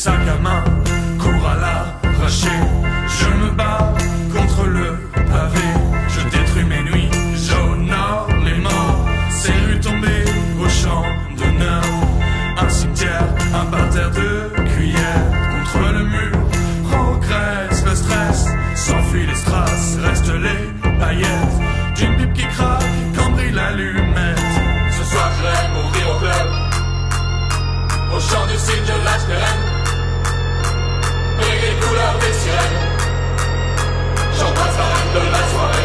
saca más. thunder, that's why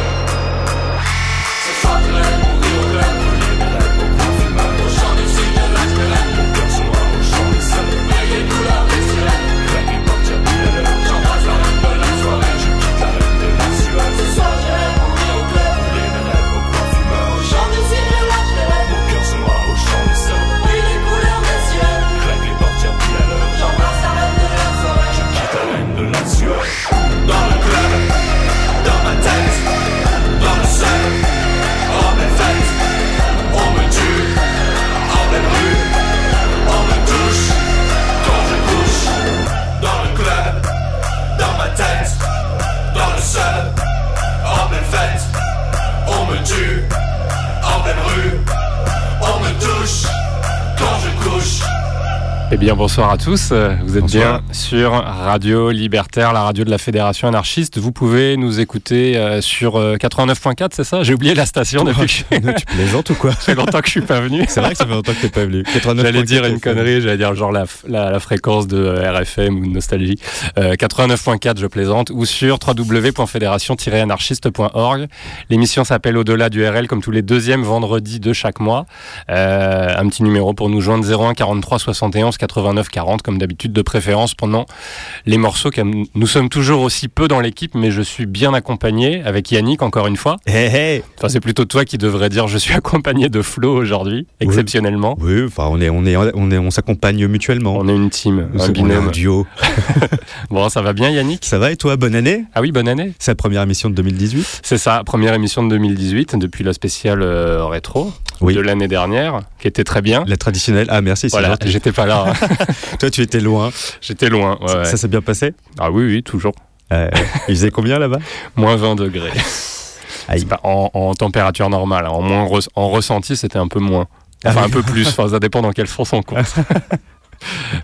Eh bien, bonsoir à tous. Euh, vous êtes bien sur Radio Libertaire, la radio de la Fédération anarchiste. Vous pouvez nous écouter euh, sur euh, 89.4, c'est ça? J'ai oublié la station depuis que... tu plaisantes ou quoi? Ça fait longtemps que je suis pas venu. C'est vrai que ça fait longtemps que t'es pas venu. J'allais dire une connerie, j'allais dire genre la, la, la, fréquence de RFM ou de Nostalgie. 89.4, je plaisante, ou sur www.fédération-anarchiste.org. L'émission s'appelle Au-delà du RL, comme tous les deuxièmes vendredis de chaque mois. Un petit numéro pour nous joindre 01 43 71 fréquence 89-40 comme d'habitude, de préférence pendant les morceaux. Nous sommes toujours aussi peu dans l'équipe, mais je suis bien accompagné avec Yannick encore une fois. Enfin, c'est plutôt toi qui devrais dire je suis accompagné de Flo aujourd'hui, exceptionnellement. Oui, enfin, on est, on est, on est, on s'accompagne mutuellement. On est une team, Nous un sommes- on est binôme. un duo. Bon, ça va bien Yannick? Ça va et toi, bonne année? Ah oui, bonne année. C'est la première émission de 2018 C'est ça, première émission de 2018 depuis la spéciale euh, rétro Oui. de l'année dernière, qui était très bien. La traditionnelle. Ah merci, c'est Voilà, j'étais pas là, Toi, tu étais loin. j'étais loin. ouais, ouais. Ça s'est bien passé? Ah oui, oui, toujours. Euh, Il faisait combien là-bas? Moins 20 degrés. Aïe. C'est pas en, en température normale. hein. En, moins en ressenti, c'était un peu moins. Enfin, Ah un peu plus. Enfin, ça dépend dans quel sens on compte.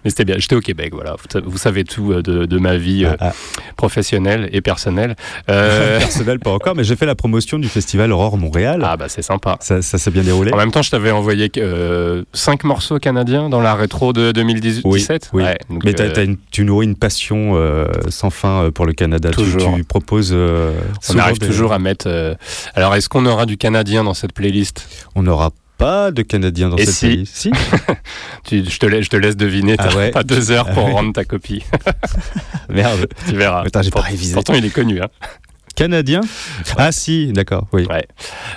Mais c'était bien. J'étais au Québec, voilà. Vous, sa- vous savez tout euh, de, de ma vie euh, Ah, professionnelle et personnelle. Euh, Personnel, pas encore, mais j'ai fait la promotion du festival Aurore Montréal. ah bah c'est sympa. Ça, ça s'est bien déroulé En même temps, je t'avais envoyé euh, cinq morceaux canadiens dans la rétro de 2017. oui. Ouais, donc, Mais une- tu nourris une passion euh, sans fin pour le Canada. Tu- Toujours. Tu, proposes. euh, on arrive des- toujours à mettre. Alors, est-ce qu'on aura du canadien dans cette playlist? On n'aura pas de Canadiens dans Et cette si pays. Si Tu- je, te laisse, je te laisse deviner. Ah T'as ouais. pas deux heures pour Ah ouais. rendre ta copie. Merde. tu verras. Attends, j'ai pas révisé. Pourtant, il est connu. Hein. Canadien Ah si, d'accord, oui. Ouais.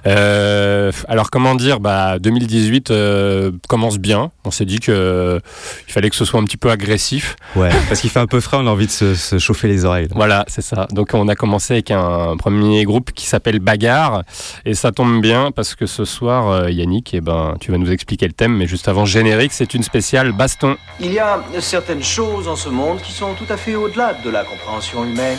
Euh, alors comment dire bah 2018 euh, commence bien. On s'est dit que euh, il fallait que ce soit un petit peu agressif. Ouais, parce qu'il fait un peu frais, on a envie de se, se chauffer les oreilles. là. Voilà, c'est ça. Donc on a commencé avec un premier groupe qui s'appelle Bagarre et ça tombe bien parce que ce soir euh, Yannick, eh ben tu vas nous expliquer le thème mais juste avant générique, c'est une spéciale baston. Il y a certaines choses en ce monde qui sont tout à fait au-delà de la compréhension humaine.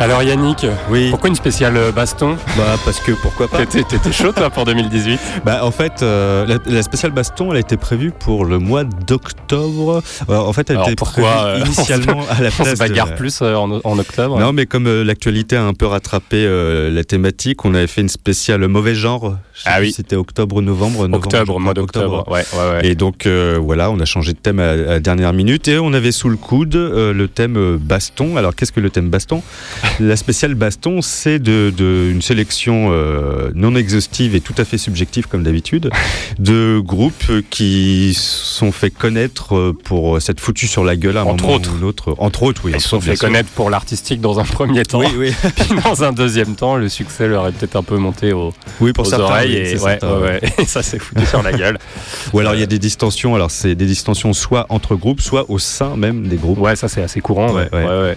Alors Yannick, Oui, pourquoi une spéciale euh, baston? Bah parce que pourquoi pas T'étais chaud toi pour 2018 Bah en fait, euh, la, la spéciale baston, elle a été prévue pour le mois d'octobre. Euh, en fait, elle Alors, était pourquoi, prévue euh, initialement à la On se place de- bagarre plus en, en octobre? Non, mais comme euh, l'actualité a un peu rattrapé la thématique, on avait fait une spéciale mauvais genre. Ah oui. C'était octobre, novembre, novembre. octobre, mois d'octobre. Ouais, ouais, ouais. Et donc euh, voilà, on a changé de thème à, la dernière minute et on avait sous le coude euh, le thème euh, baston. Alors qu'est-ce que le thème baston? La spéciale baston, c'est de, de- une sélection euh, non exhaustive et tout à fait subjective comme d'habitude de groupes qui sont fait connaître pour s'être foutus sur la gueule à un Entre moment autres. ou l'autre. Entre autres, oui. Ils sont fait connaître pour l'artistique dans un premier temps. Oui, oui, Puis dans un deuxième temps, le succès leur est peut-être un peu monté aux, oui, pour aux certains. oreilles. Oui, et, ouais, ça s'est foutu sur la gueule. Ou alors il y a des distensions. Alors c'est des distensions soit entre groupes, soit au sein même des groupes. Ouais, ça c'est assez courant. Ouais.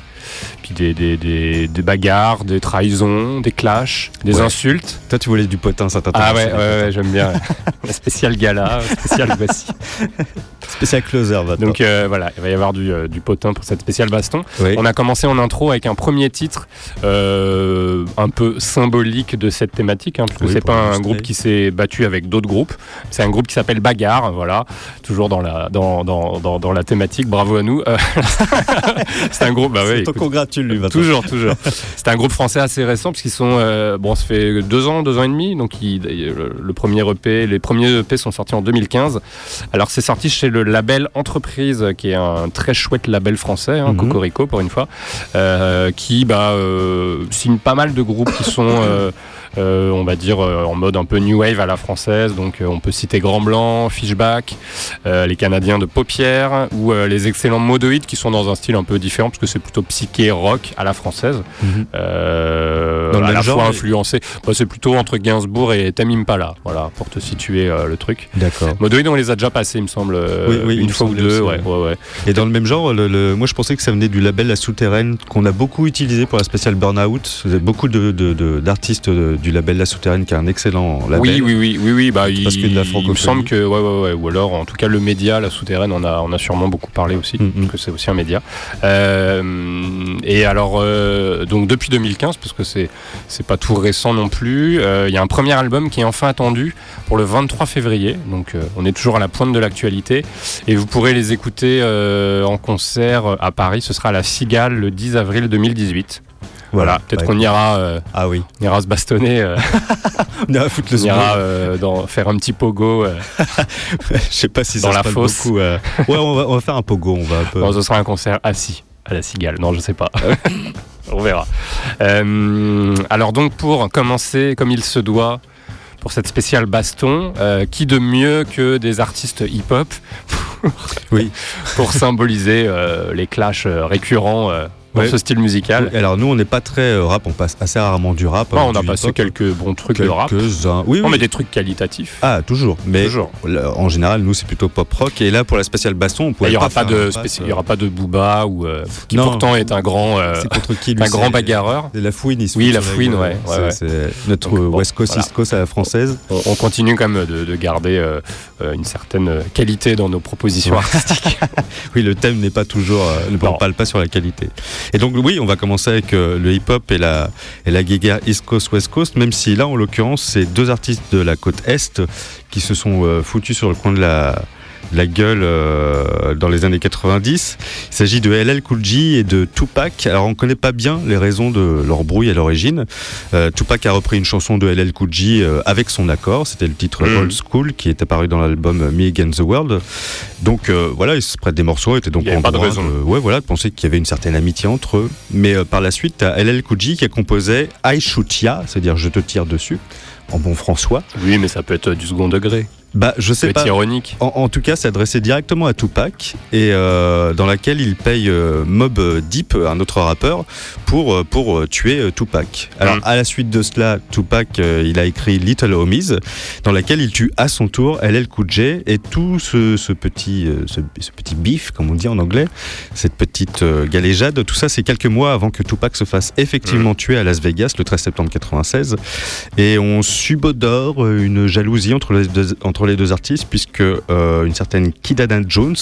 Puis des, des, des, des bagarres, des trahisons, des clashs, des Ouais. insultes. Toi, tu voulais du potin, ça Ah t'intéresse ouais, ouais, ouais, j'aime bien. La spéciale gala, spéciale voici. Spécial closer, va. Donc euh, voilà, il va y avoir du, euh, du potin pour cette spéciale baston. oui. On a commencé en intro avec un premier titre euh, un peu symbolique de cette thématique, hein, parce que Oui, c'est pour pas un groupe qui s'est battu avec d'autres groupes. C'est un groupe qui s'appelle Bagarre, voilà, toujours dans la dans, dans, dans, dans la thématique. Bravo à nous. C'est un groupe, bah ouais, écoute, lui, Toujours, toujours. C'est un groupe français assez récent parce qu'ils sont euh, bon, ça fait deux ans, deux ans et demi. Donc le premier EP, les premiers EP sont sortis en 2015. Alors c'est sorti chez le label Entreprise, qui est un très chouette label français, hein, Mhm. Cocorico pour une fois, euh, qui bah, euh, signe pas mal de groupes qui sont euh, on va dire euh, en mode un peu new wave à la française. Donc euh, on peut citer Grand Blanc, Fishback, les Canadiens de Paupières ou les excellents Modoïdes qui sont dans un style un peu différent parce que c'est plutôt psyché rock à la française. Mhm. Euh, Dans le à même la genre, fois influencé. Bah, c'est plutôt entre Gainsbourg et Tame Impala. Voilà pour te situer le truc. D'accord. Modoïdes on les a déjà passés il me semble Oui, oui, il une fois ou deux. ouais, ouais, ouais. Et dans le même genre, le, le- moi je pensais que ça venait du label La Souterraine qu'on a beaucoup utilisé pour la spéciale Burnout. Vous avez Beaucoup de- de- de- d'artistes de, du label La Souterraine qui est un excellent label. Oui, oui, oui, oui, oui. Bah, il, Parce que de la il me semble que, ouais, ouais, ouais. Ou alors, en tout cas, le média, la souterraine, on a, on a sûrement beaucoup parlé aussi, Mhm. parce que c'est aussi un média. Euh, et alors, euh, donc depuis 2015, parce que c'est, c'est pas tout récent non plus. euh, Il y a un premier album qui est enfin attendu pour le 23 février. Donc, on est toujours à la pointe de l'actualité, et vous pourrez les écouter en concert à Paris. Ce sera à la Cigale le 10 avril 2018. Voilà, peut-être qu'on ira, euh, Ah oui, on ira se bastonner. euh, on ira foutre le on ira euh, dans, faire un petit pogo. Je sais pas si dans ça la se fosse. beaucoup. Ouais, on va, on va faire un pogo, on va un peu. Non, ce sera un concert assis à la cigale. Non, je sais pas. On verra. Alors donc pour commencer comme il se doit pour cette spéciale baston, qui de mieux que des artistes hip-hop Oui. pour symboliser les clashs récurrents dans Ouais. ce style musical. Alors nous, on n'est pas très euh, rap, on passe assez rarement du rap. Hein, on a passé quelques bons trucs de rap. Oui, oui. mais des trucs qualitatifs. Ah, toujours. Mais Toujours. là, en général, nous, c'est plutôt pop rock. Et là, pour la spéciale baston, on Il n'y aura, pas de euh, il y aura pas de Booba ou euh, qui Non. pourtant est un grand, euh, C'est contre qui lui un grand bagarreur. La fouine, il se Oui, la fouine, ouais, C'est- ouais, ouais. C'est notre Donc, West Coast, voilà. East Coast à la française. On, on continue quand même de, de garder euh, euh, une certaine qualité dans nos propositions artistiques. Oui, le thème n'est pas toujours, euh, ne parle pas sur la qualité. Et donc, oui, on va commencer avec euh, le hip-hop et la, et guéguerre East Coast, West Coast, même si là, en l'occurrence, c'est deux artistes de la côte Est qui se sont euh, foutus sur le coin de la, la gueule euh, dans les années 90. Il s'agit de LL Cool J et de Tupac. Alors, on ne connaît pas bien les raisons de leur brouille à l'origine. Euh, Tupac a repris une chanson de LL Cool J euh, avec son accord. C'était le titre Mhm. Old School qui est apparu dans l'album Me Against the World. Donc voilà, ils se prêtent des morceaux, étaient donc Il en pas de raison. ouais, voilà, de penser qu'il y avait une certaine amitié entre eux. Mais par la suite, t'as LL Cool J qui a composé I Shoot Ya, c'est-à-dire je te tire dessus, en bon François. oui, mais ça peut être du second degré. Bah, je sais pas. ironique. En, en tout cas, c'est adressé directement à Tupac et euh, dans laquelle il paye euh, Mob Deep, un autre rappeur, pour, euh, pour tuer Tupac. Alors, Mm. à la suite de cela, Tupac, euh, il a écrit Little Homies, dans laquelle il tue à son tour LL Cool J et tout ce, ce petit, ce, ce petit bif, comme on dit en anglais, cette petite galéjade, tout ça, c'est quelques mois avant que Tupac se fasse effectivement tuer à Las Vegas le 13 septembre 96. Et on subodore une jalousie entre les deux, entre les deux artistes, puisque euh, une certaine Kidada Jones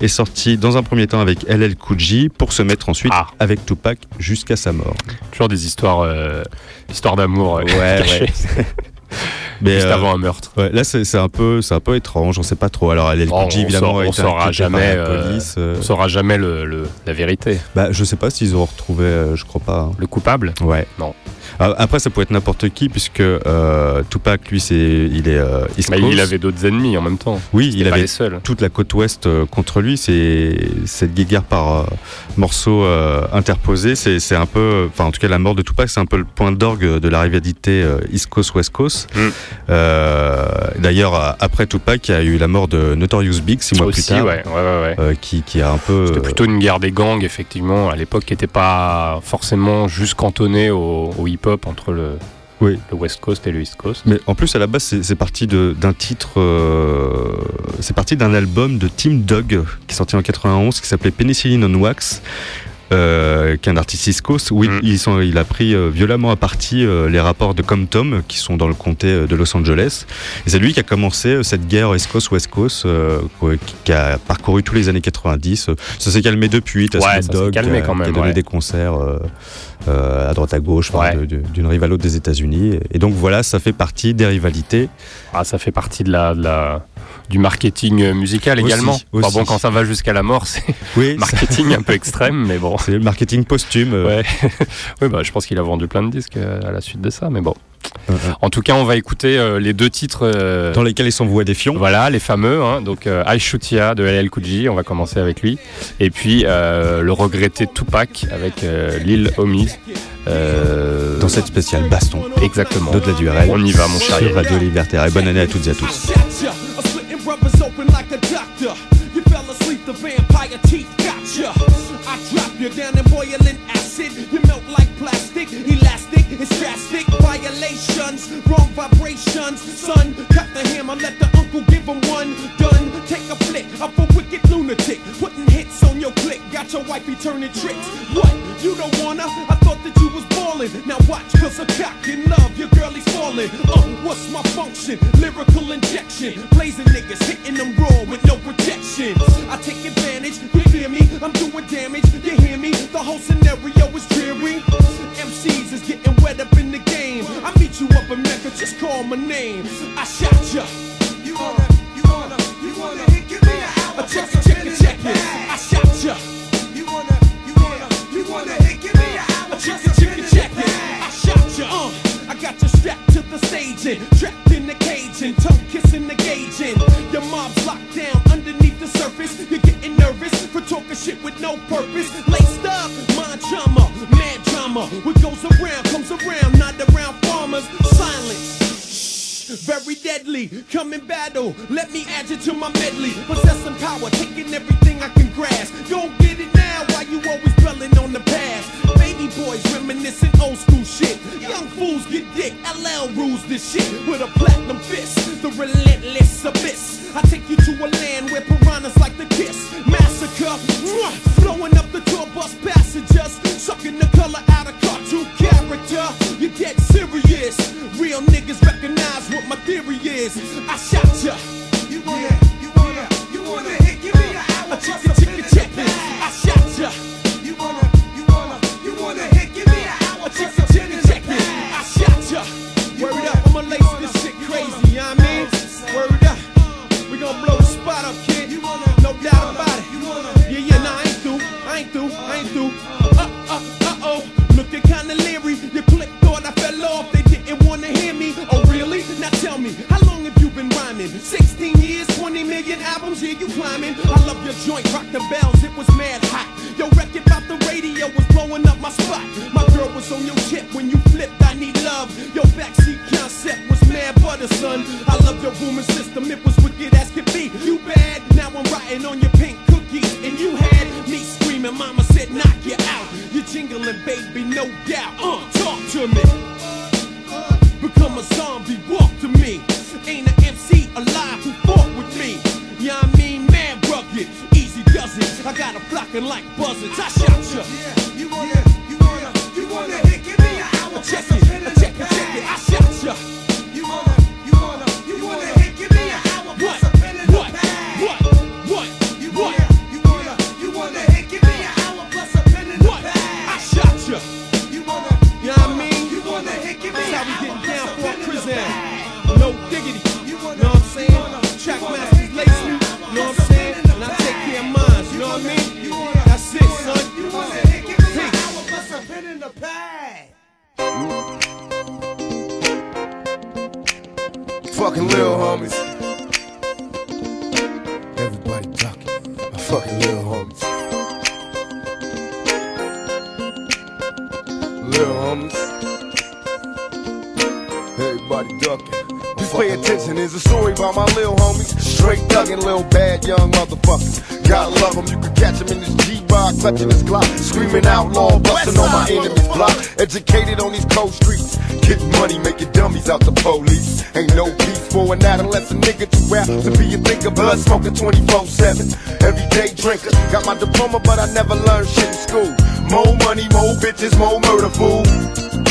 est sortie dans un premier temps avec LL Cool J pour se mettre ensuite Ah. avec Tupac jusqu'à sa mort. Toujours des histoires, euh, histoires d'amour euh, Ouais, cachées, Mais juste euh, avant un meurtre. ouais, là, c'est un peu, c'est un peu étrange. On sait pas trop. Alors, LL Oh, évidemment on saura jamais, la euh, police. On saura jamais le, le- la vérité. bah, je sais pas s'ils auront retrouvé. euh, je crois pas. hein. Le coupable? Ouais. Non. Ah, Après, ça peut être n'importe qui, puisque euh, Tupac, lui, c'est, il est euh, East Bah. Il avait d'autres ennemis en même temps. Oui, il avait toute la côte ouest euh, contre lui. C'est cette guéguerre par morceaux interposés. C'est un peu, enfin en tout cas la mort de Tupac, c'est un peu le point d'orgue de la rivalité East Coast Mm. Euh, D'ailleurs, après Tupac, il y a eu la mort de Notorious Big six mois Aussi, plus tard, ouais, ouais, ouais, ouais. euh, qui, qui a un peu. C'était plutôt une guerre des gangs, effectivement, à l'époque, qui n'était pas forcément juste cantonnée au, au hip-hop entre le, Oui. le West Coast et le East Coast. Mais en plus, à la base, c'est parti d'un titre, euh, c'est parti d'un album de Tim Dog qui est sorti en 91 qui s'appelait Penicillin on Wax. Euh, qui est un artiste Coast, où il- Mm. ils sont- il a pris euh, violemment à partie euh, les rapports de Compton qui sont dans le comté euh, de Los Angeles. Et c'est lui qui a commencé euh, cette guerre West Coast euh, qui, qui a parcouru tous les années 90. Ça s'est calmé depuis. T'as Ouais, Snoop Dogg qui a, même, qui a donné ouais. des concerts à droite à gauche, Ouais. d'une rive à l'autre des États-Unis. Et donc voilà, ça fait partie des rivalités. Ah, ça fait partie de la, de la- du marketing euh, musical Aussi, également. Enfin, bon, quand ça va jusqu'à la mort, c'est Oui, marketing un peu extrême, mais bon. c'est le marketing posthume. euh, Ouais. oui, bah, je pense qu'il a vendu plein de disques euh, à la suite de ça, mais bon. En tout cas, on va écouter euh, les deux titres. euh, dans lesquels ils s'envoient des fions. Voilà, les fameux. hein. donc, euh, I Shoot Ya de LL Cool J, on va commencer avec lui. Et puis, euh, le regretté Tupac avec euh, Lil Homies. Euh, Dans cette spéciale baston Exactement. d'au-delà du RL. On y va, mon cher Sur. Radio Libertaire. Et bonne année à toutes et à tous. You down in boiling acid. You melt like plastic, it's drastic. Violations, wrong vibrations. Son, cut the hammer, let the uncle give him one. Done, take a flick of a wicked lunatic. Putting hits on your click, got your wifey turning tricks. What? You don't wanna? I thought that you was ballin'. Now watch, cause a cock in love, your girl is falling. Uh, what's my function? Lyrical injection. Blazing niggas, hitting them raw with no protection. I take advantage, you fear me? I'm doing damage, you hear me? The whole scenario is dreary. MCs is getting wet up in the game. I meet you up in Mecca, just call my name. I shot ya. You wanna, you wanna, you wanna hit, give me an hour. Check it, check it, check it. I shot ya. You wanna, you wanna, you wanna hit, give me an hour. Check it, check it, check it. I shot ya. Uh, I got you strapped to the stage and trapped in the cage and tongue kissing the gauge and your mom's locked down underneath the surface. You're getting nervous for talking shit with no purpose. Laced up, mind trauma, mad drama. What goes around comes around, not around farmers. Silence. Very deadly, come in battle. Let me add you to my medley. Possessing power, taking everything I can grasp. Don't get it now, why you always dwelling on the past? Baby boys reminiscing old school shit. Young fools get dick. LL rules this shit with a platinum fist. The relentless abyss. I take you to a land where piranhas like the kiss. Massacre, mwah, flowing up the tour bus passengers. Sucking the color out of Real niggas recognize what my theory is. I shot ya. You wanna, you wanna, you wanna hit, give me an hour. Blood 24-7. Everyday drinker, got my diploma, but I never learned shit in school. More money, more bitches, more murder, fool.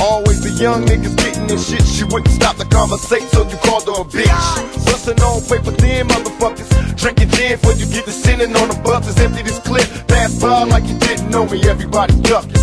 Always the young niggas getting this shit. She wouldn't stop the conversation, so you called her a bitch. Bustin' on paper thin motherfuckers. Drinking gin for you get to sinning on the buses. Empty this clip, pass by like you didn't know me. Everybody ducking.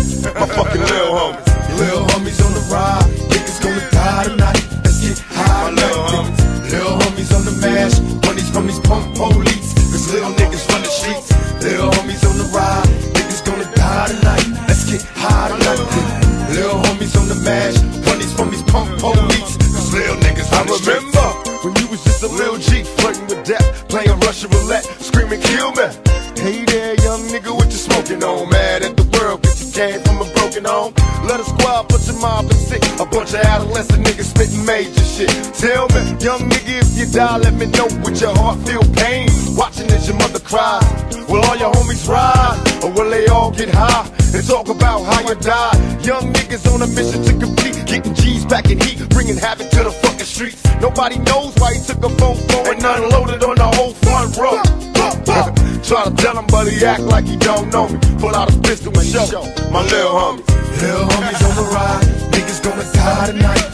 Get high and talk about how you died? Young niggas on a mission to complete. Getting G's back in heat, bringing havoc to the fucking streets. Nobody knows why he took a phone phone and unloaded on the whole front row. Try to tell him, but he act like he don't know me. Pull out his pistol and show my little homie. Little homies on the ride, niggas gonna die tonight.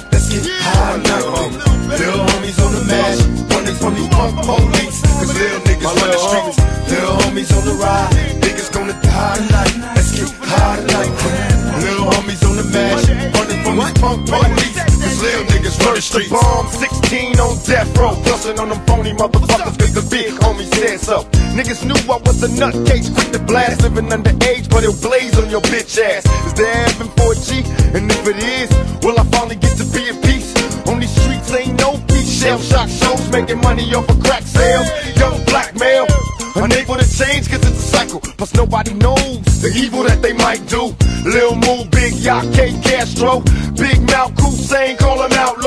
Streets. bomb, 16 on death row. Bustin' on them phony motherfuckers cause the big homie said so. Niggas knew I was a nutcase, quick to blast. Living underage, but it'll blaze on your bitch ass. Is there heaven for a G? And if it is, will I finally get to be at peace? On these streets ain't no peace. Shell shock shows, making money off of crack sales. Young black male. Unable to change cause it's a cycle. Plus nobody knows the evil that they might do. Lil Moo, Big Yacht, K Castro. Big Mouth, Hussein, call them outlaws.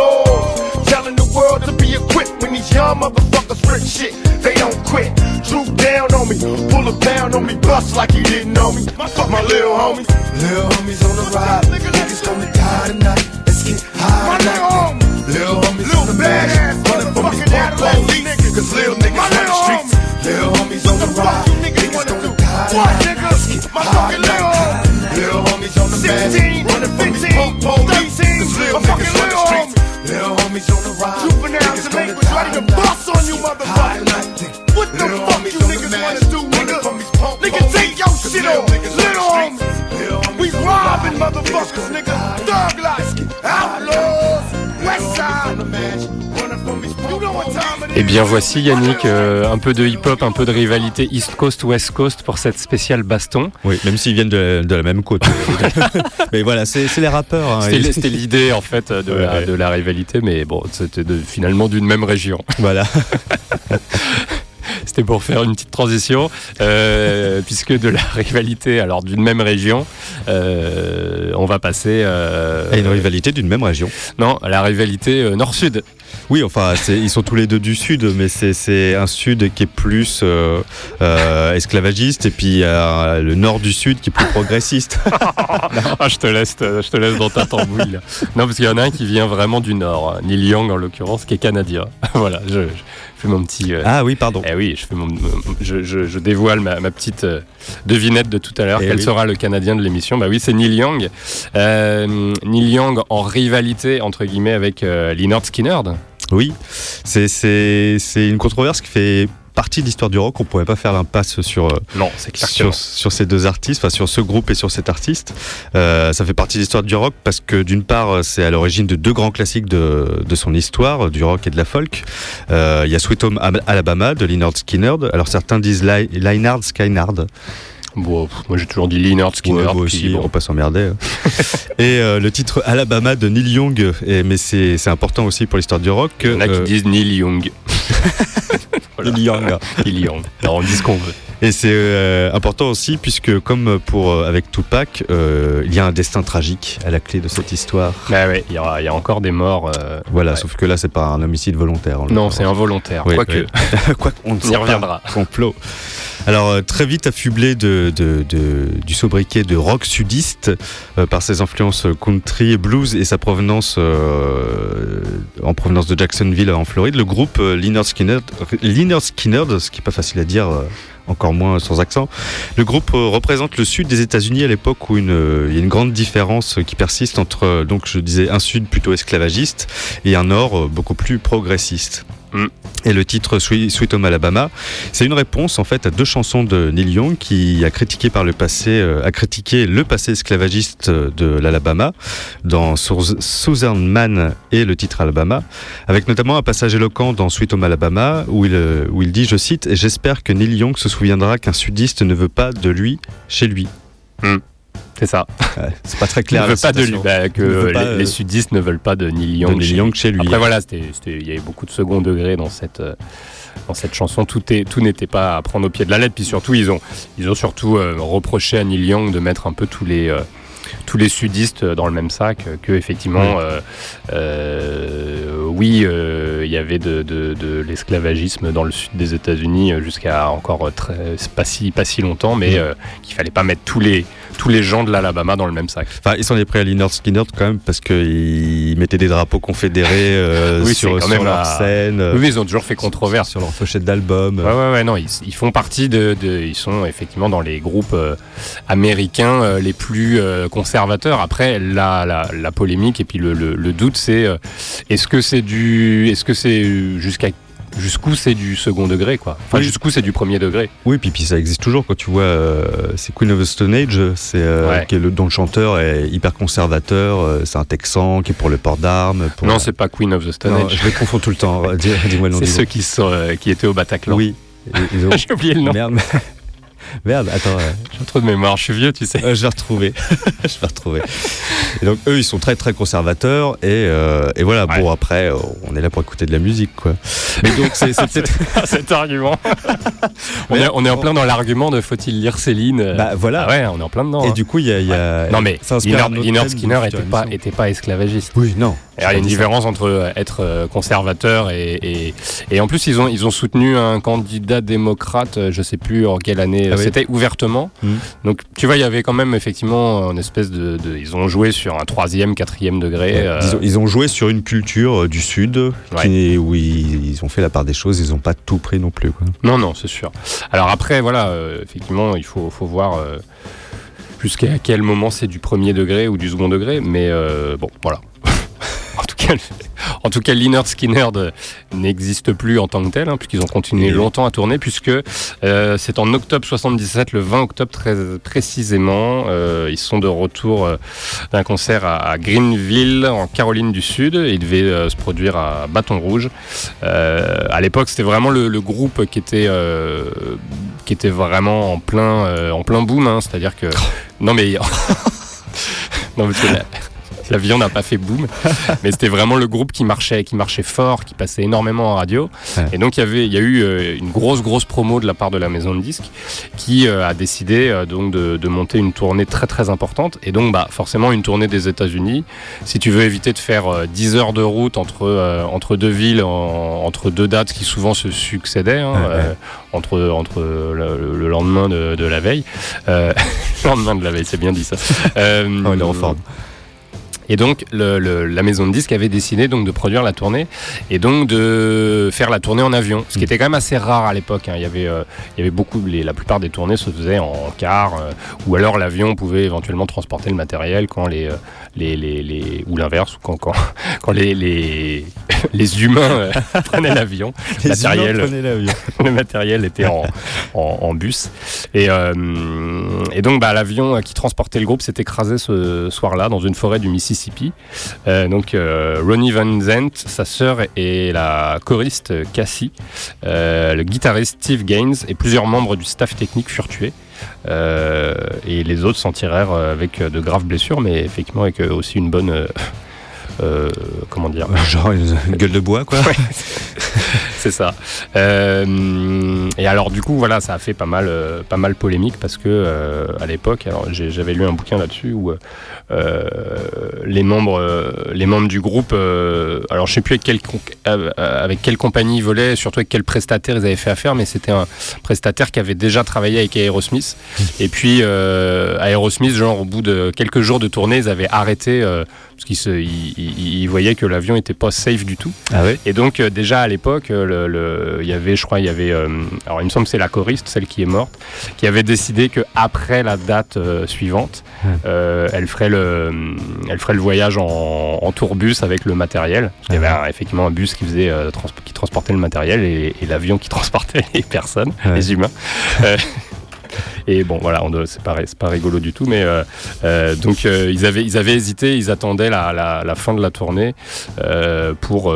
Shit. They don't quit. Troop down on me, pull a pound on me, bust like he didn't know me. Fuck my little homies. Little homies on the ride, niggas gonna die tonight. Let's get high tonight. Little homies on the mash, running from these punk police. Cause little niggas run the streets. Little homies on the ride, niggas gonna die tonight. Let's get high tonight. Little homies on the mash, running from these punk police. Little Little homies. We robbing motherfuckers, nigga. Thug life. Outlaws. West side. Is. Eh bien voici Yannick, euh, un peu de hip-hop, un peu de rivalité East Coast, West Coast pour cette spéciale baston. Oui, même s'ils viennent de, de la même côte. mais voilà, c'est les rappeurs. hein. C'était l'idée en fait de, la, Ouais. de la rivalité, mais bon, c'était finalement d'une même région. Voilà. C'était pour faire une petite transition, euh, puisque de la rivalité, alors d'une même région, euh, on va passer. euh, Et une rivalité d'une même région. non, à la rivalité nord-sud. Oui, enfin, ils sont tous les deux du sud, mais c'est- c'est un sud qui est plus euh, euh, esclavagiste, et puis euh, le nord du sud qui est plus progressiste. Ah, je te laisse, je te laisse dans ta tambouille. là. Non, parce qu'il y en a un qui vient vraiment du nord, hein. Neil Young en l'occurrence, qui est canadien. voilà, je, je fais mon petit. euh, ah oui, pardon. Eh oui, je, fais mon, je, je- je dévoile ma, ma petite euh, devinette de tout à l'heure. Eh Quel oui. sera le Canadien de l'émission? Bah oui, c'est Neil Young. Euh, Neil Young en rivalité entre guillemets avec Lynyrd Skynyrd. Oui, c'est une controverse qui fait partie de l'histoire du rock. On pourrait pas faire l'impasse sur, euh, Non, sur, sur ces deux artistes, enfin sur ce groupe et sur cet artiste. Euh, ça fait partie de l'histoire du rock parce que d'une part, c'est à l'origine de deux grands classiques de, de son histoire, du rock et de la folk. Euh, Il y a Sweet Home Al- Alabama de Lynyrd Skynyrd. Alors certains disent Ly- Lynyrd Skynyrd. Bon, moi j'ai toujours dit Lynyrd Skynyrd. Ouais, moi aussi, bon. on pas s'emmerder. et euh, le titre Alabama de Neil Young, et, mais c'est important aussi pour l'histoire du rock. Il y en a qui disent Neil Young. Voilà. Neil Young. Neil Young. Alors on dit ce qu'on veut. Et c'est euh, important aussi puisque comme pour euh, avec Tupac, euh, il y a un destin tragique à la clé de cette histoire. Bah ouais, il y, aura- il y a encore des morts. euh, Voilà, ouais. sauf que là c'est pas un homicide volontaire. en Non, l'occurrence. c'est involontaire. Oui, Quoique. oui. Quoi qu'on ne On y pas. reviendra. Complot. Alors euh, très vite affublé de, de- de- du sobriquet de rock sudiste euh, par ses influences country et blues et sa provenance euh, en provenance de Jacksonville en Floride, le groupe euh, Lynyrd Skynyrd, Lynyrd Skynyrd, ce qui est pas facile à dire. euh, encore moins sans accent. Le groupe euh, représente le sud des États-Unis à l'époque où euh, il y a une grande différence qui persiste entre, euh, donc je disais, un sud plutôt esclavagiste et un nord euh, beaucoup plus progressiste. Mm. Et le titre Sweet Home Alabama, c'est une réponse en fait à deux chansons de Neil Young qui a critiqué par le passé, euh, a critiqué le passé esclavagiste de l'Alabama dans Sou- Southern Man et le titre Alabama, avec notamment un passage éloquent dans Sweet Home Alabama où il, euh, où il dit, je cite, J'espère que Neil Young se souviendra qu'un sudiste ne veut pas de lui chez lui. C'est ça. Ouais, c'est pas très Il clair. ne la veut pas de lui. citation. Bah, que Il les, pas, euh, les sudistes ne veulent pas de Neil de Young. Neil chez Young lui. chez lui. Après voilà, c'était, c'était- il y avait beaucoup de second degré dans cette, euh, dans cette chanson, tout est, tout n'était pas à prendre au pied de la lettre. Puis surtout, ils ont, ils ont surtout euh, reproché à Neil Young de mettre un peu tous les euh, tous les sudistes dans le même sac, que effectivement, euh, oui, il y avait de, de- de l'esclavagisme dans le sud des États-Unis jusqu'à encore très, pas si pas si longtemps, mais qu'il fallait pas mettre tous les tous les gens de l'Alabama dans le même sac. Enfin, ils s'en est pris à Skynyrd quand même parce qu'ils mettaient des drapeaux confédérés euh, Oui, sur, c'est quand sur même leur la- scène, euh, Oui, ils ont toujours fait controverse. sur leur pochette d'album. Ouais, ouais, ouais, non, ils, ils font partie de, de- Ils sont effectivement dans les groupes euh, américains euh, les plus euh, conservateurs. Après, la, la, la polémique et puis le, le- le doute, c'est euh, est-ce que c'est du. Est-ce que c'est jusqu'à. Jusqu'où c'est du second degré, quoi. Enfin, Oui. jusqu'où c'est du premier degré. Oui, puis, puis ça existe toujours quand tu vois, euh, c'est Queen of the Stone Age, c'est euh, Ouais. qui est le, dont le chanteur est hyper conservateur, euh, c'est un Texan qui est pour le port d'armes. pour- Non, c'est pas Queen of the Stone Non, Age. je les confonds tout le temps. Dis- Dis-moi le nom C'est ceux qui, sont, qui étaient au Bataclan. Oui. Ils- ils ont- J'ai oublié le nom. Merde. Merde, attends. euh, J'ai trop de mémoire. Je suis vieux, tu sais. euh, je vais retrouver. je vais retrouver. Et donc eux, ils sont très très conservateurs et, euh, et voilà. Ouais. Bon après, on est là pour écouter de la musique, quoi. Mais donc c'est peut-être. Cet argument. on, est, on est en plein dans l'argument de faut-il lire Céline Bah voilà. ah ouais, on est en plein dedans. Et hein. du coup, il y a, il y a- Non mais Skinner d'une était future pas, était pas esclavagiste. Oui, non. Il y a une différence entre être conservateur et, et, et en plus ils ont, ils ont soutenu un candidat démocrate, je sais plus en quelle année, Ah oui. c'était ouvertement. Mhm. Donc tu vois, il y avait quand même effectivement une espèce de, de- ils ont joué sur un troisième, quatrième degré. euh, Ils, ont, ils ont joué sur une culture euh, du Sud qui, où ils, ils ont fait la part des choses, ils n'ont pas tout pris non plus. Quoi. Non, non, c'est sûr. Alors après, voilà, euh, effectivement, il faut, faut voir euh, jusqu'à quel moment c'est du premier degré ou du second degré, mais bon, voilà. en tout cas, en tout cas, euh, n'existe plus en tant que tel, hein, puisqu'ils ont continué longtemps à tourner, puisque euh, c'est en octobre 77, le 20 octobre très précisément, euh, ils sont de retour euh, d'un concert à, à Greenville, en Caroline du Sud, et ils devaient se produire à Bâton Rouge. À l'époque, c'était vraiment le, le groupe qui était, qui était vraiment en plein, en plein boom, hein, c'est-à-dire que... Non mais... non, que la- L'avion n'a pas fait boom, mais c'était vraiment le groupe qui marchait, qui marchait fort, qui passait énormément en radio. Ouais. Et donc il y avait, il y a eu euh, une grosse grosse promo de la part de la maison de disques qui euh, a décidé euh, donc de, de monter une tournée très très importante. Et donc bah forcément une tournée des États-Unis. Si tu veux éviter de faire euh, 10 heures de route entre entre deux villes, en- entre deux dates qui souvent se succédaient, hein, Ouais, ouais. entre entre le, le lendemain de, de la veille, euh, le lendemain de la veille, c'est bien dit ça. Euh, Oh, il est en forme. Et donc, le- le- la maison de disques avait décidé donc de produire la tournée et donc de faire la tournée en avion, ce qui était quand même assez rare à l'époque. hein. Il y avait, euh, il y avait beaucoup, les- la plupart des tournées se faisaient en car, euh, ou alors l'avion pouvait éventuellement transporter le matériel quand les, euh, les, les, les- ou l'inverse, ou quand, quand, quand les, les, les humains euh, prenaient l'avion, matériel. le matériel était en, en, en bus. Et, et donc, bah, l'avion qui transportait le groupe s'est écrasé ce soir-là dans une forêt du Mississippi. Euh, donc, euh, Ronnie Van Zant, sa sœur et la choriste Cassie, euh, le guitariste Steve Gaines et plusieurs membres du staff technique furent tués. Et les autres s'en tirèrent avec de graves blessures, mais effectivement avec aussi une bonne. Euh, euh, comment dire Genre une, une gueule de bois, quoi. Ouais, c'est ça. Euh, et alors du coup voilà, ça a fait pas mal, euh, pas mal polémique parce que euh, à l'époque, alors j'avais lu un bouquin là-dessus où euh, les membres, euh, les membres du groupe, euh, alors je sais plus avec quelle, con- euh, avec quelle compagnie ils volaient, surtout avec quel prestataire ils avaient fait affaire, mais c'était un prestataire qui avait déjà travaillé avec Aerosmith. Et puis euh, Aerosmith, genre au bout de quelques jours de tournée, ils avaient arrêté euh, parce qu'ils se- ils- ils voyaient que l'avion était pas safe du tout. Ah ouais Et donc euh, déjà à l'époque, euh, le, le- il y avait, je crois, il y avait, euh, alors il me semble que c'est la choriste, celle qui est morte, qui avait décidé que après la date suivante, Ouais. euh, elle ferait le, elle ferait le voyage en, en tourbus avec le matériel. Il y avait un- effectivement un bus qui faisait, trans- qui transportait le matériel et, et l'avion qui transportait les personnes, Ouais. les humains. Et bon, voilà, c'est pas, pas rigolo du tout, mais euh, euh, donc euh, ils, avaient, ils avaient hésité, ils attendaient la, la- la fin de la tournée pour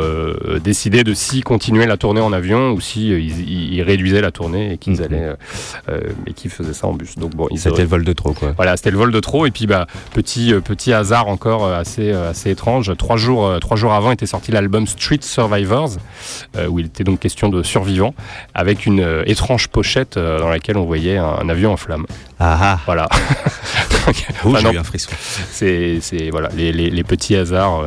décider de si continuer la tournée en avion ou si ils, réduisaient la tournée et qu'ils Mhm. allaient, et qu'ils faisaient ça en bus. Donc bon, C'était le vol de trop, quoi. voilà, c'était le vol de trop. Et puis, bah, petit, petit hasard encore assez, assez étrange. Trois jours, trois jours avant était sorti l'album Street Survivors, où il était donc question de survivants, avec une étrange pochette dans laquelle on voyait un, un avion en flammes. Ah ah. Voilà. Donc, Oh, j'ai non, eu un frisson. c'est, c'est voilà, les, les- les petits hasards.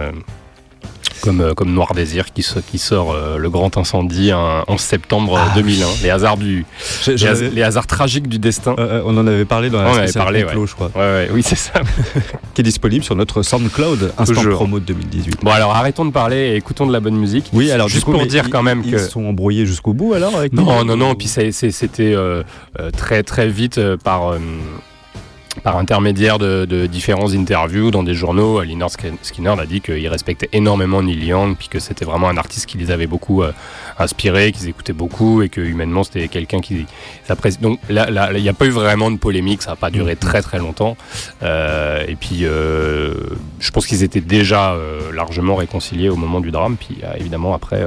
Comme, euh, comme Noir Désir qui, qui sort euh, le grand incendie un 11 septembre euh, Ah, 2001. Les hasards du, les, avais- hasards tragiques du destin. Euh, on en avait parlé dans la On en avait spéciale parlé, complot, je crois, Ouais, ouais, oui, c'est ça. qui est disponible sur notre SoundCloud Instant Toujours. Promo de 2018. Bon, alors arrêtons de parler et écoutons de la bonne musique. Oui, alors Juste coup, pour dire ils- quand même ils que- sont embrouillés jusqu'au bout alors avec Non, Neil non, non. Puis c'était euh, très, très vite par. Par intermédiaire de, de différents interviews dans des journaux, Lynyrd Sk- Skinner a dit qu'il respectait énormément Neil Young, puis que c'était vraiment un artiste qui les avait beaucoup euh, inspirés, qu'ils écoutaient beaucoup, et que humainement c'était quelqu'un qui s'apprécie. Donc là, il n'y a pas eu vraiment de polémique, ça n'a pas duré très très longtemps. Euh, et puis euh, je pense qu'ils étaient déjà largement réconciliés au moment du drame. Puis évidemment après,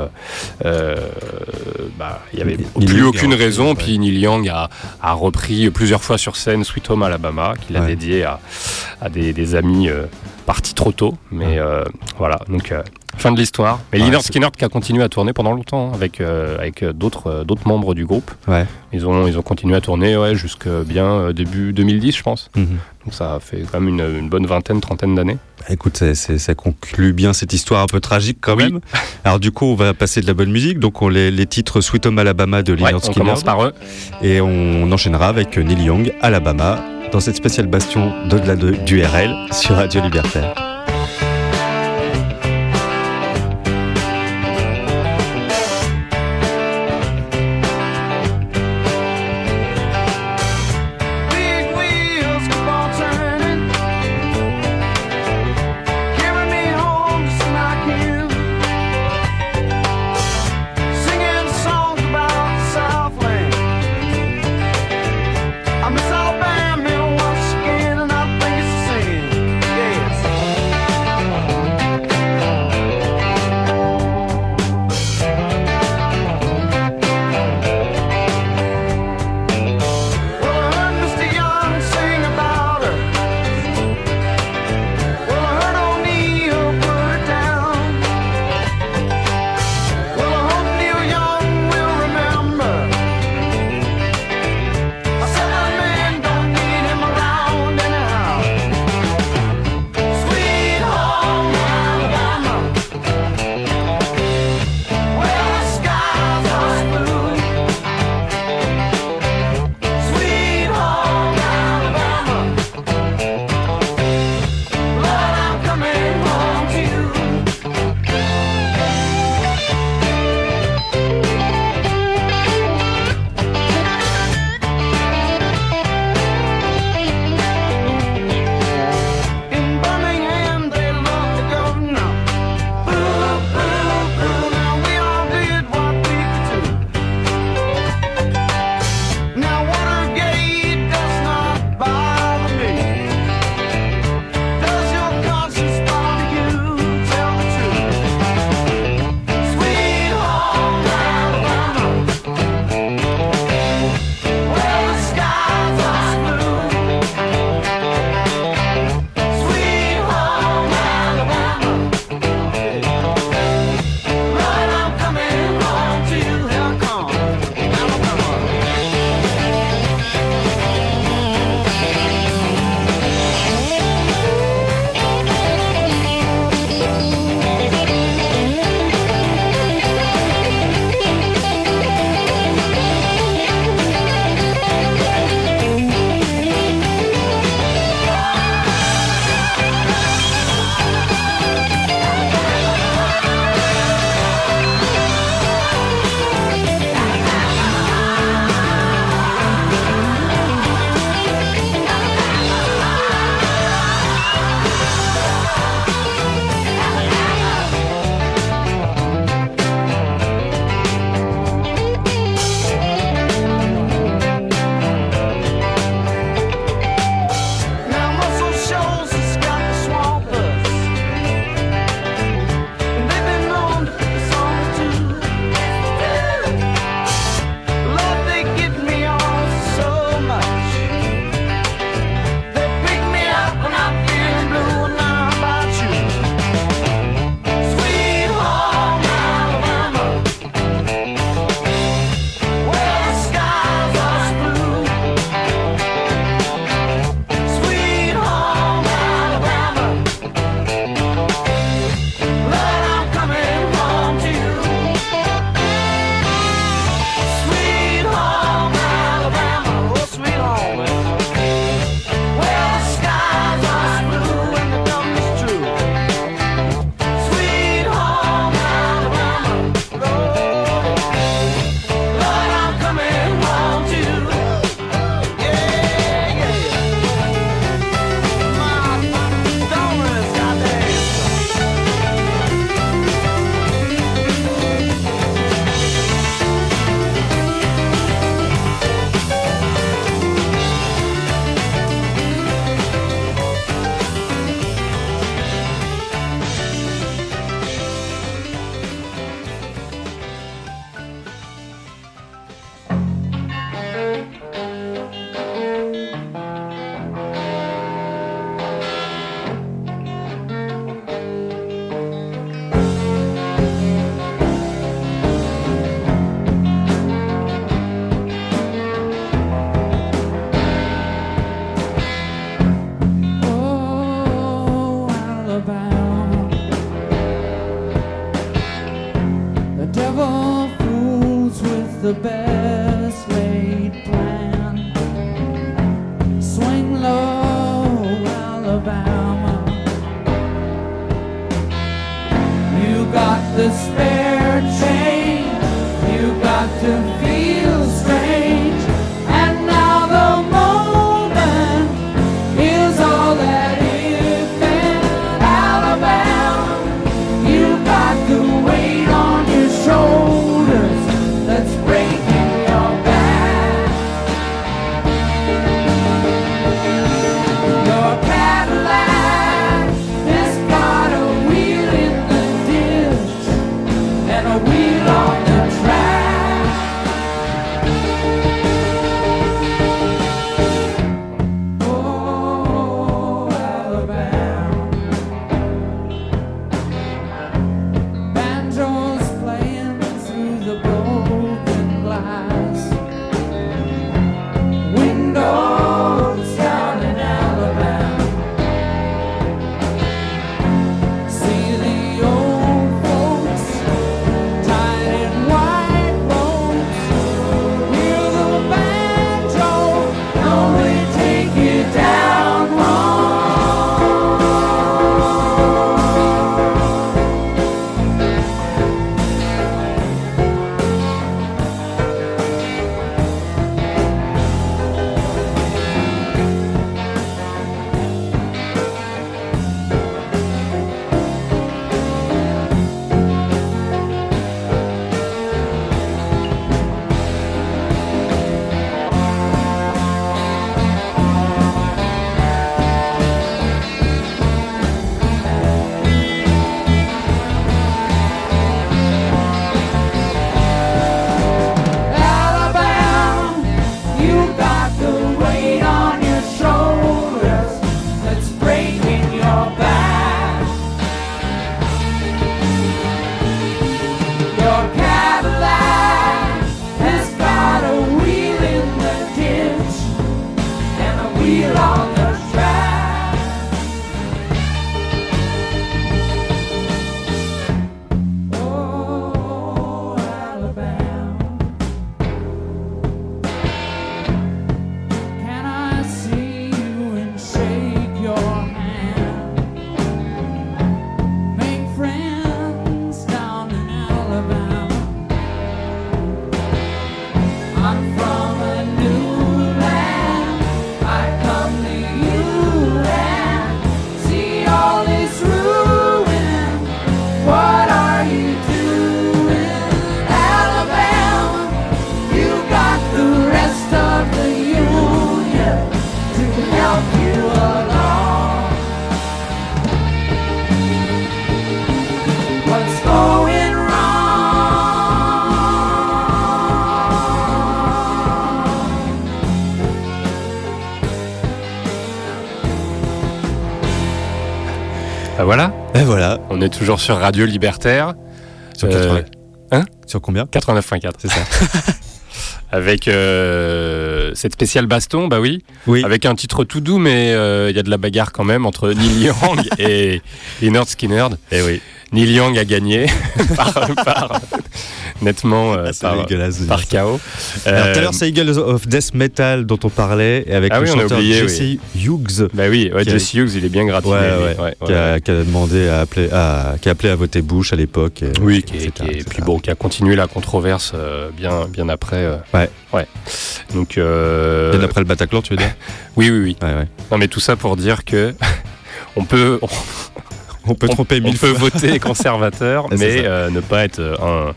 bah, il n'y avait plus aucune raison. Puis Neil Young a, a repris plusieurs fois sur scène Sweet Home Alabama, qu'il a Ouais. dédié à, à des, des amis euh, partis trop tôt. Mais euh, voilà, donc euh, fin de l'histoire. Mais Ouais, c'est- Skinner qui a continué à tourner pendant longtemps hein, avec, avec d'autres membres du groupe. Ouais. Ils ont, ils ont continué à tourner ouais, jusque bien début 2010, je pense. Mhm. Donc ça fait quand même une, une bonne vingtaine, trentaine d'années. Bah, Écoute, ça conclut bien cette histoire un peu tragique quand Oui. même. Alors du coup, on va passer de la bonne musique. Donc on les, les titres Sweet Home Alabama de Ouais, Lynyrd on Skinner commence par eux. et on enchaînera avec Neil Young Alabama dans cette spéciale bastion de- du RL sur Radio Libertaire. Toujours sur Radio Libertaire. Sur Euh, 80. hein Sur combien 89.4. C'est ça. Avec euh, cette spéciale baston, bah oui. Oui. Avec un titre tout doux, mais euh, il y a de la bagarre quand même entre Neil Young et Leonard Skinner. Eh oui. Neil Young a gagné par, par- nettement euh, Ah, c'est par, par. KO. Alors, tout à Euh, l'heure, c'est Eagles of Death Metal dont on parlait, et avec Ah le oui, chanteur oublié, Jesse Hughes. bah oui, ouais, qui a- Jesse Hughes, il est bien gratiné. ouais, qui, ouais. a, qui a demandé à appeler, à, qui a appelé à voter Bush à l'époque. et- Oui, qui etc., etc. puis bon, qui a continué la controverse euh, bien, bien après. euh, Ouais. ouais. Donc, euh, Bien après le Bataclan, tu veux dire oui, oui, oui. Non, mais tout ça pour dire que on peut, on, On peut tromper on mille peut fois. voter conservateur, mais euh, ne pas être euh,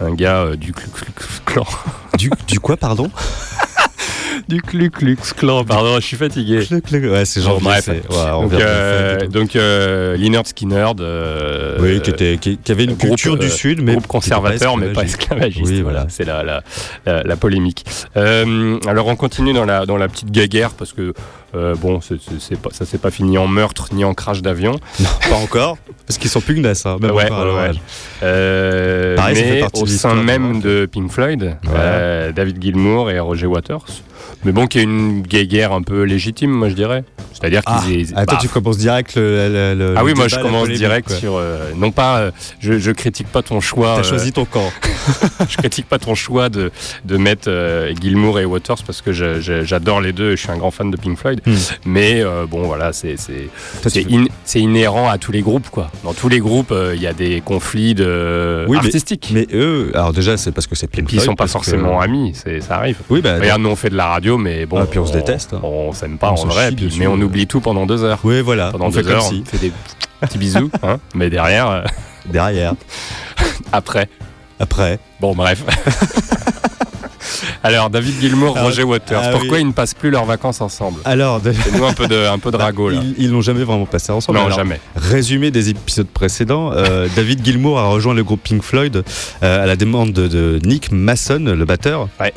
un, un gars euh, du Klan. Du, du quoi, pardon? du Ku Klux Klan, pardon, je suis fatigué. Ouais, c'est janvier. bref. Donc, euh, donc euh, Leonard Skinner, euh, Oui, qui, était, qui, qui avait une groupe, culture du euh, Sud, mais groupe conservateur, mais pas esclavagiste. Oui, voilà, c'est la, la, la, la polémique. Euh, alors on continue dans la, dans la petite guéguerre parce que euh, bon, pas, ça s'est pas fini en meurtre ni en crash d'avion. Pas encore, parce qu'ils sont pugnaces. Hein, même Ouais, encore ouais. Euh, Pareil, mais au sein même de Pink Floyd, euh, David Gilmour et Roger Waters. Mais bon, qui est une guéguerre un peu légitime, moi je dirais. C'est-à-dire qu'ils. Ah, ils- ah, toi bah, tu commences direct le. le- le- ah oui, moi je commence direct quoi. sur. euh, non pas, euh, je, je critique pas ton choix. T'as euh, choisi ton camp. je critique pas ton choix de, de mettre euh, Gilmour et Waters parce que j'adore les deux et je suis un grand fan de Pink Floyd. Hmm. Mais bon, voilà, c'est in- inhérent à tous les groupes, quoi. Dans tous les groupes, il y a des conflits de Oui, artistiques. Mais eux, alors déjà c'est parce que c'est Pink puis ils Floyd, sont pas parce que- forcément amis, ça arrive. Oui, bah. Regarde, nous on fait de la radio, mais bon. Ah, puis on se déteste, hein. On s'aime pas On en vrai, chie puis- dessus, mais on oublie tout pendant deux heures. Oui, voilà. Pendant on fait deux comme heures, si. on fait des petits bisous, hein, mais derrière, euh, Derrière. après. Après. Bon, bref. Alors, David Gilmour, Ah, Roger Waters, ah pourquoi oui. ils ne passent plus leurs vacances ensemble? Alors, de- Fais-nous un peu de, un peu de ragot, là. ils l'ont jamais vraiment passé ensemble. Non, Alors, jamais. Résumé des épisodes précédents, euh, David Gilmour a rejoint le groupe Pink Floyd euh, à la demande de, de Nick Mason, le batteur. Ouais.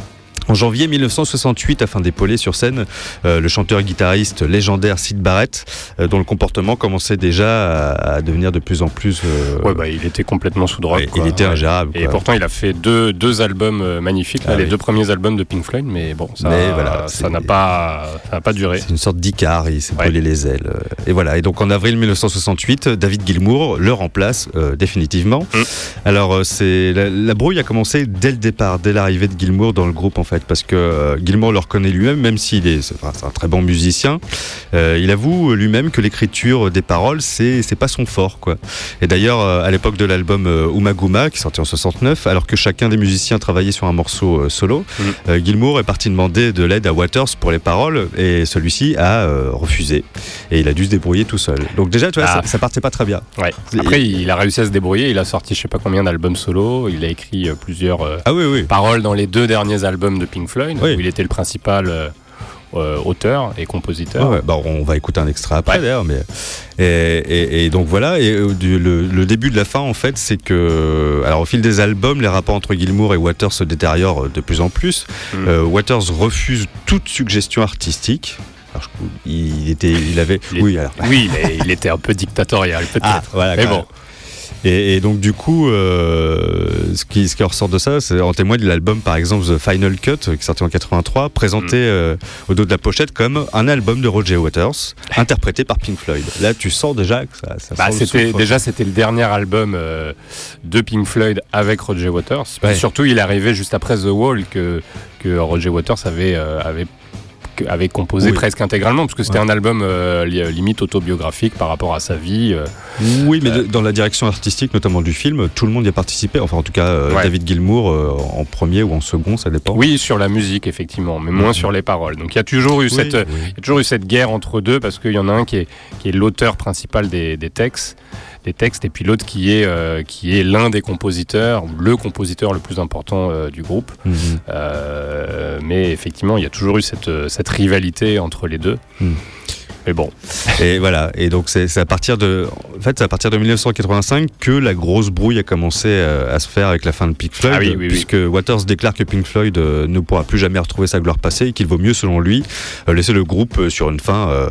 En janvier 1968, afin d'épauler sur scène euh, le chanteur-guitariste légendaire Sid Barrett, euh, dont le comportement commençait déjà à, à devenir de plus en plus. euh, Ouais, bah, il était complètement sous drogue. ouais, il était Ouais. ingérable. Et pourtant, il a fait deux, deux albums euh, magnifiques, là, Ah les deux premiers albums de Pink Floyd, mais bon, ça voilà, n'a pas, ça pas duré. C'est une sorte d'Icar, il s'est brûlé les ailes. Et voilà. Et donc en avril 1968, David Gilmour le remplace définitivement. Mm. Alors c'est la, la brouille a commencé dès le départ, dès l'arrivée de Gilmour dans le groupe en fait, parce que euh, Gilmour le reconnaît lui-même, même s'il est, c'est enfin, c'est un très bon musicien. euh, il avoue lui-même que l'écriture des paroles c'est pas son fort quoi. Et d'ailleurs euh, à l'époque de l'album Umaguma qui est sorti en 69, alors que chacun des musiciens travaillait sur un morceau solo, Mm. euh, Gilmour est parti demander de l'aide à Waters pour les paroles et celui-ci a refusé et il a dû se débrouiller tout seul. Donc déjà, tu vois, Ah. ça, ça partait pas très bien. Ouais. Après, il a réussi à se débrouiller. Il a sorti je sais pas combien d'albums solo. Il a écrit plusieurs Ah oui, oui. paroles dans les deux derniers albums de Pink Floyd, Oui. où il était le principal euh, euh, auteur et compositeur. Ah ouais, bah, on va écouter un extrait après Ouais. d'ailleurs, mais et, et- et donc voilà. Et euh, du- le, le début de la fin, en fait, c'est que alors au fil des albums, les rapports entre Gilmour et Waters se détériorent de plus en plus. Mm. Euh, Waters refuse toute suggestion artistique. Alors, je- il était, il avait, Il est- oui, alors. Oui, mais il était un peu dictatorial, peut-être. Ah, voilà, mais bon. même. Et, et donc du coup, euh, ce, qui, ce qui ressort de ça, c'est en témoigne l'album par exemple The Final Cut, qui est sorti en 83, présenté Mm. euh, au dos de la pochette comme un album de Roger Waters, interprété par Pink Floyd. Là, tu sens déjà que ça, ça Bah, c'était déjà c'était le dernier album euh, de Pink Floyd avec Roger Waters. Ouais. surtout, il arrivé juste après The Wall que que Roger Waters avait avait composé Oui. presque intégralement parce que c'était Ouais. un album euh, li- limite autobiographique par rapport à sa vie. euh. Oui, mais de- dans la direction artistique, notamment du film, tout le monde y a participé. Enfin, en tout cas, euh, Ouais. David Gilmour euh, en premier ou en second, ça dépend. Oui, sur la musique effectivement, mais moins Mhm. sur les paroles. Donc il y a toujours eu Oui, cette oui. il y a toujours eu cette guerre entre deux parce qu'il y en a un qui est, qui est l'auteur principal des, des textes, des textes, et puis l'autre qui est, euh, qui est l'un des compositeurs, ou le compositeur le plus important euh, du groupe. Mhm. Euh, mais effectivement, il y a toujours eu cette, cette rivalité entre les deux. Hmm. Mais bon, Et voilà. Et donc c'est à partir de, en fait, c'est à partir de 1985 que la grosse brouille a commencé euh, à se faire avec la fin de Pink Floyd, Ah oui, oui, oui. puisque Waters déclare que Pink Floyd euh, ne pourra plus jamais retrouver sa gloire passée et qu'il vaut mieux, selon lui, euh, laisser le groupe sur une fin, euh,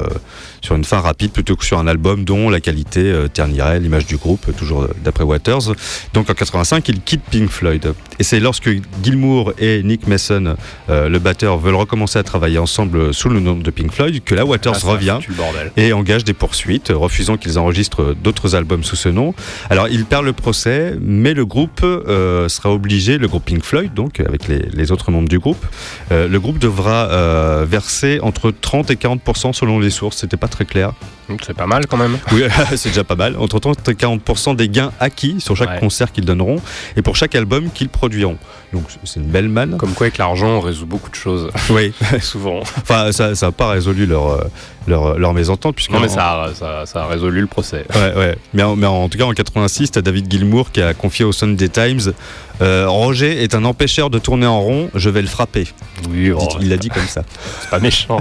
sur une fin rapide plutôt que sur un album dont la qualité ternirait l'image du groupe, toujours d'après Waters. Donc en 85, il quitte Pink Floyd. Et c'est lorsque Gilmour et Nick Mason, euh, le batteur, veulent recommencer à travailler ensemble sous le nom de Pink Floyd, que là Waters Ah, revient et engage des poursuites, refusant qu'ils enregistrent d'autres albums sous ce nom. Alors, il perd le procès, mais le groupe euh, sera obligé, le groupe Pink Floyd, donc avec les, les autres membres du groupe, euh, le groupe devra euh, verser entre 30 et 40% selon les sources. C'était pas très clair. Donc c'est pas mal quand même. Oui, c'est déjà pas mal. Entre 30 et 40% des gains acquis sur chaque Ouais. concert qu'ils donneront et pour chaque album qu'ils produiront. Donc, c'est une belle manne. Comme quoi, avec l'argent, on résout beaucoup de choses. Oui. Souvent. Enfin, ça n'a pas résolu leur, euh, leur, leur mésentente. puisque Non, mais en- ça a, ça, ça a résolu le procès. Ouais, ouais. Mais en, mais en tout cas, en 86, t'as David Gilmour qui a confié au Sunday Times euh, Roger est un empêcheur de tourner en rond, je vais le frapper. Oui, oh, il l'a dit comme ça. c'est pas méchant.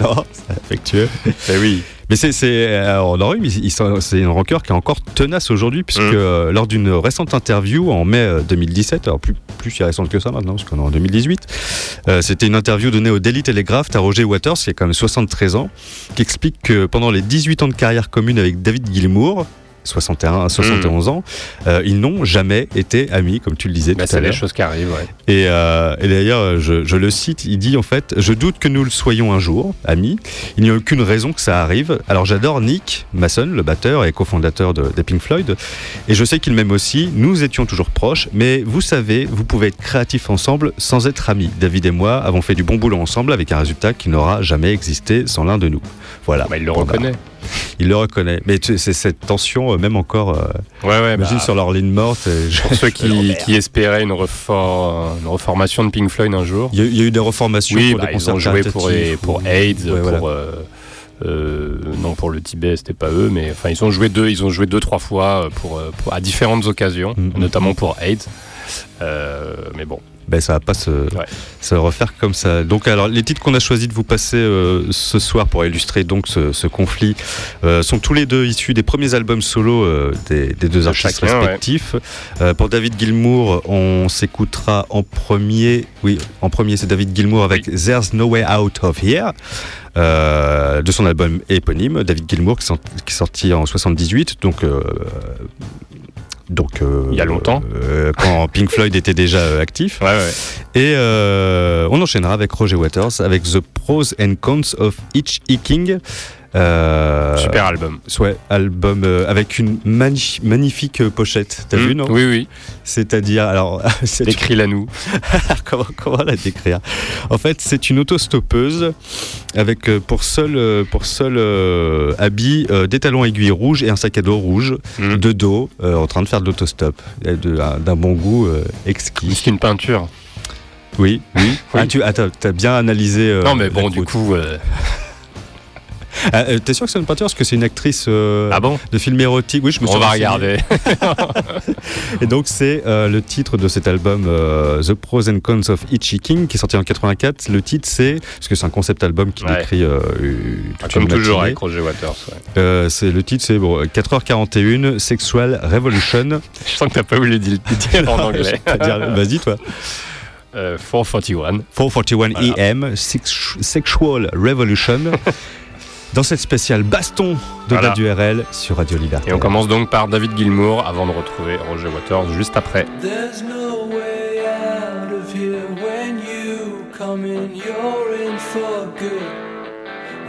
Non, c'est affectueux. Eh oui. Mais c'est, c'est, euh, on aurait c'est une rancœur qui est encore tenace aujourd'hui, puisque Mm. euh, lors d'une récente interview en mai euh, 2017, alors plus, plus si récente que ça maintenant, parce qu'on est en 2018, euh, c'était une interview donnée au Daily Telegraph à Roger Waters, qui a quand même 73 ans, qui explique que pendant les 18 ans de carrière commune avec David Gilmour, 61, 71 ans. Euh, ils n'ont jamais été amis, comme tu le disais Bah, tout à c'est les l'heure. choses qui arrivent, ouais. Et, euh, et d'ailleurs, je, je le cite, il dit en fait, je doute que nous le soyons un jour, amis. Il n'y a aucune raison que ça arrive. Alors j'adore Nick Mason, le batteur et cofondateur de, des Pink Floyd, et je sais qu'il m'aime aussi. Nous étions toujours proches, mais vous savez, vous pouvez être créatifs ensemble sans être amis. David et moi avons fait du bon boulot ensemble avec un résultat qui n'aura jamais existé sans l'un de nous. Voilà. Bah, il le bah, reconnaît. Il le reconnaît. Mais c'est cette tension, euh, même encore. euh, Ouais, ouais. imagine bah, sur leur ligne morte. je- Pour ceux qui, qui espéraient une, refor- une reformation de Pink Floyd un jour. Il y, a, il y a eu des reformations Oui, pour bah, des ils ont joué pour, les- pour ou- AIDS, Ouais, pour voilà. euh, euh, non pour le Tibet, c'était pas eux, mais enfin ils ont joué deux, ils ont joué deux trois fois euh, pour, euh, pour- à différentes occasions, Mhm. notamment pour AIDS. Euh, mais bon, ben, ça va pas se, Ouais. se refaire comme ça. Donc alors les titres qu'on a choisi de vous passer euh, ce soir pour illustrer donc ce, ce conflit euh, sont tous les deux issus des premiers albums solo euh, des, des deux De artistes chacun, respectifs. Pour David Gilmour, on s'écoutera en premier. Oui, en premier c'est David Gilmour avec There's No Way Out of Here. euh, de son album éponyme, David Gilmour, qui, est sorti en 78, donc euh, donc euh, Il y a longtemps. euh, quand Pink Floyd était déjà euh, actif. ouais, ouais. Et euh, on enchaînera avec Roger Waters avec The Pros and Cons of Hitchhiking. Euh, super album. Ouais, album euh, avec une magni- magnifique euh, pochette. T'as Mm, vu, non Oui, oui. C'est-à-dire, alors, Décris-la nous. comment, comment la décrire? En fait, c'est une autostoppeuse avec pour seul, pour seul euh, habit des talons aiguilles rouges et un sac à dos rouge Mm. de dos en train de faire de l'autostop. Un- D'un bon goût exquis. C'est une peinture. Oui, oui. Ah, tu as bien analysé. non, mais bon, du coup. Ah, euh, T'es sûr que c'est une peinture? Parce que c'est une actrice euh, Ah bon? de film érotique. Oui, je me suis On va regarder. Et donc, c'est euh, le titre de cet album, euh, The Pros and Cons of Hitchhiking, qui est sorti en 84. Le titre, c'est. Parce que c'est un concept album qui Ouais. décrit. toute Comme toujours avec Roger Waters. ouais. C'est le titre, c'est bon, 4h41, Sexual Revolution. Je sens que t'as pas voulu le dire en anglais. Vas-y, toi. Euh, 441. 441 Voilà. EM, Sex- Sexual Revolution. Dans cette spéciale baston de Voilà. la URL sur Radio Liberté. Et on commence donc par David Gilmour avant de retrouver Roger Waters juste après. There's no way out of here when you come in, you're in for good.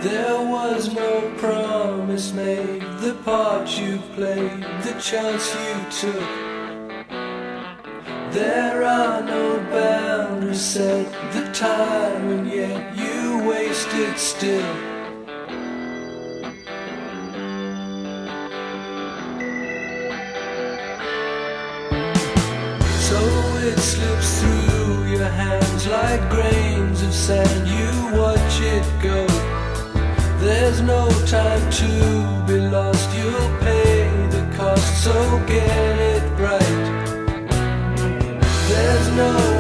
There was no promise made, the part you played, the chance you took. There are no boundaries set, the time, and yet you wasted still. So it slips through your hands like grains of sand. You watch it go. There's no time to be lost. You'll pay the cost, so get it right. There's no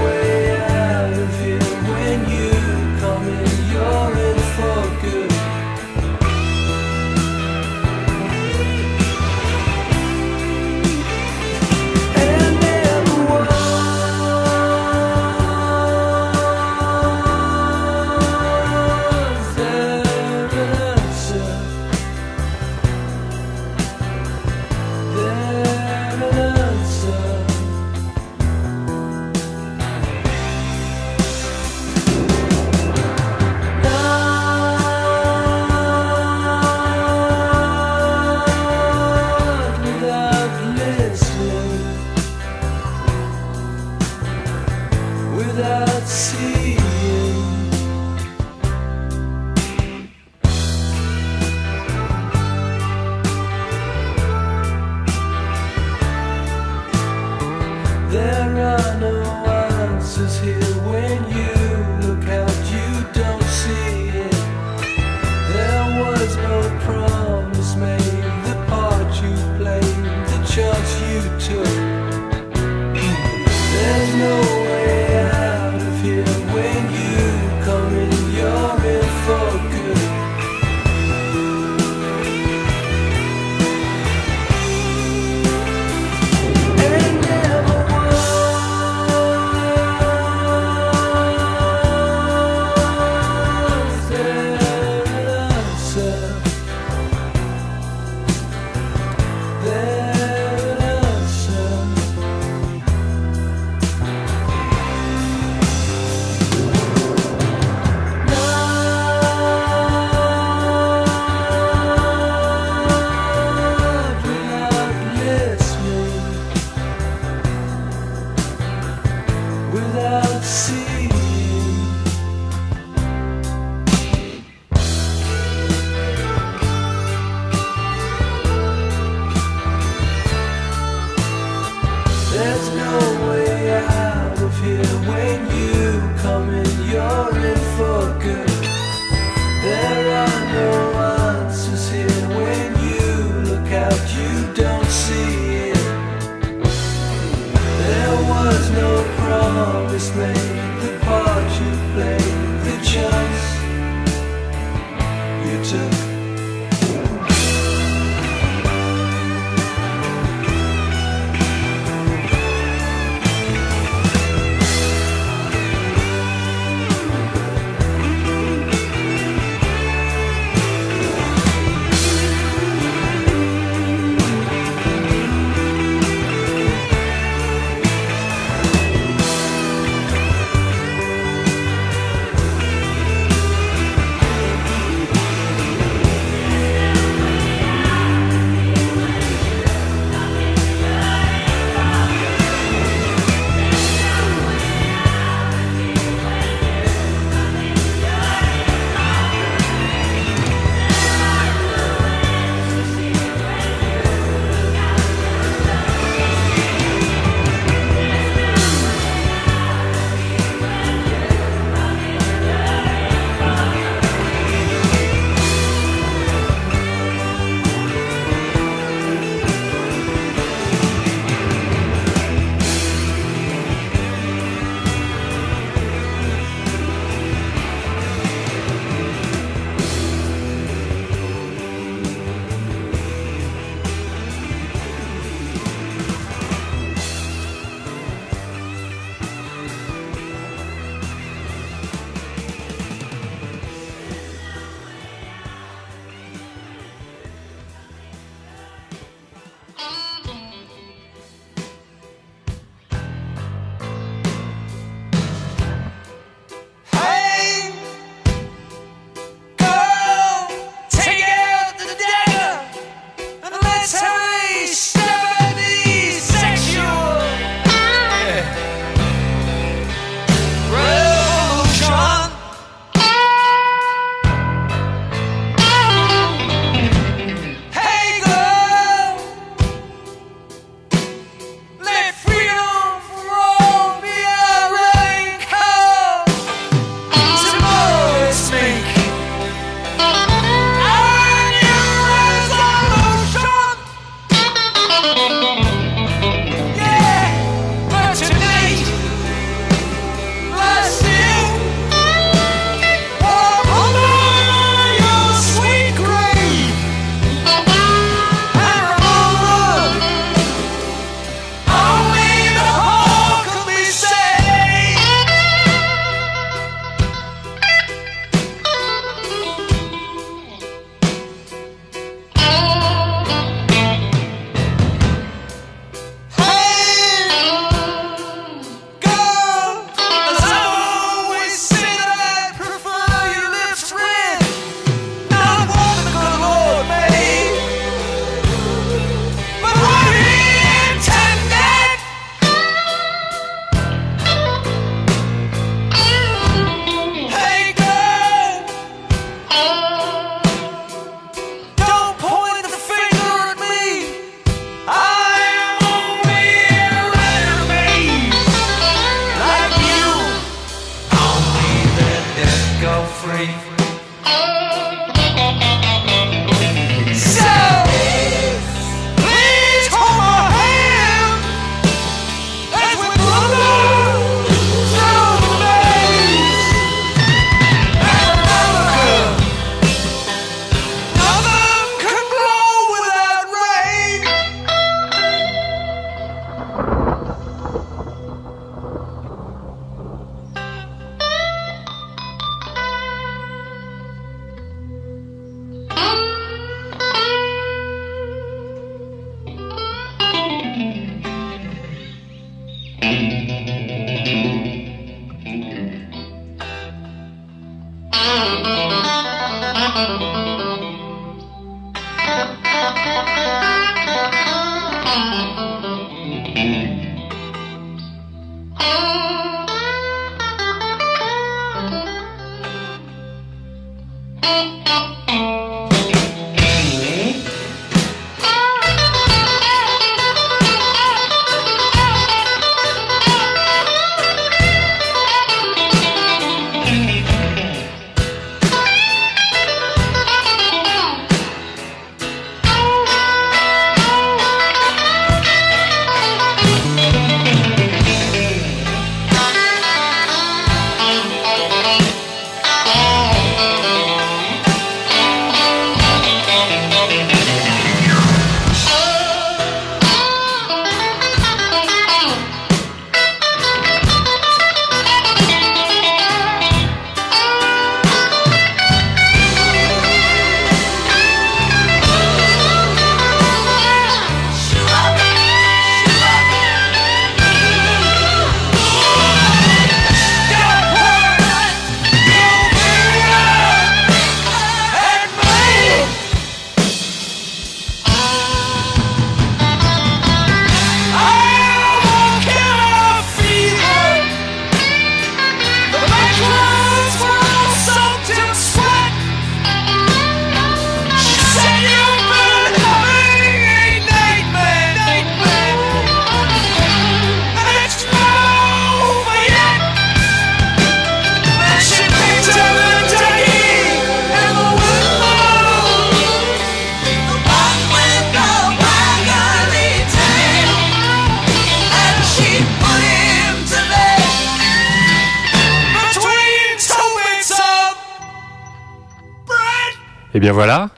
bien voilà.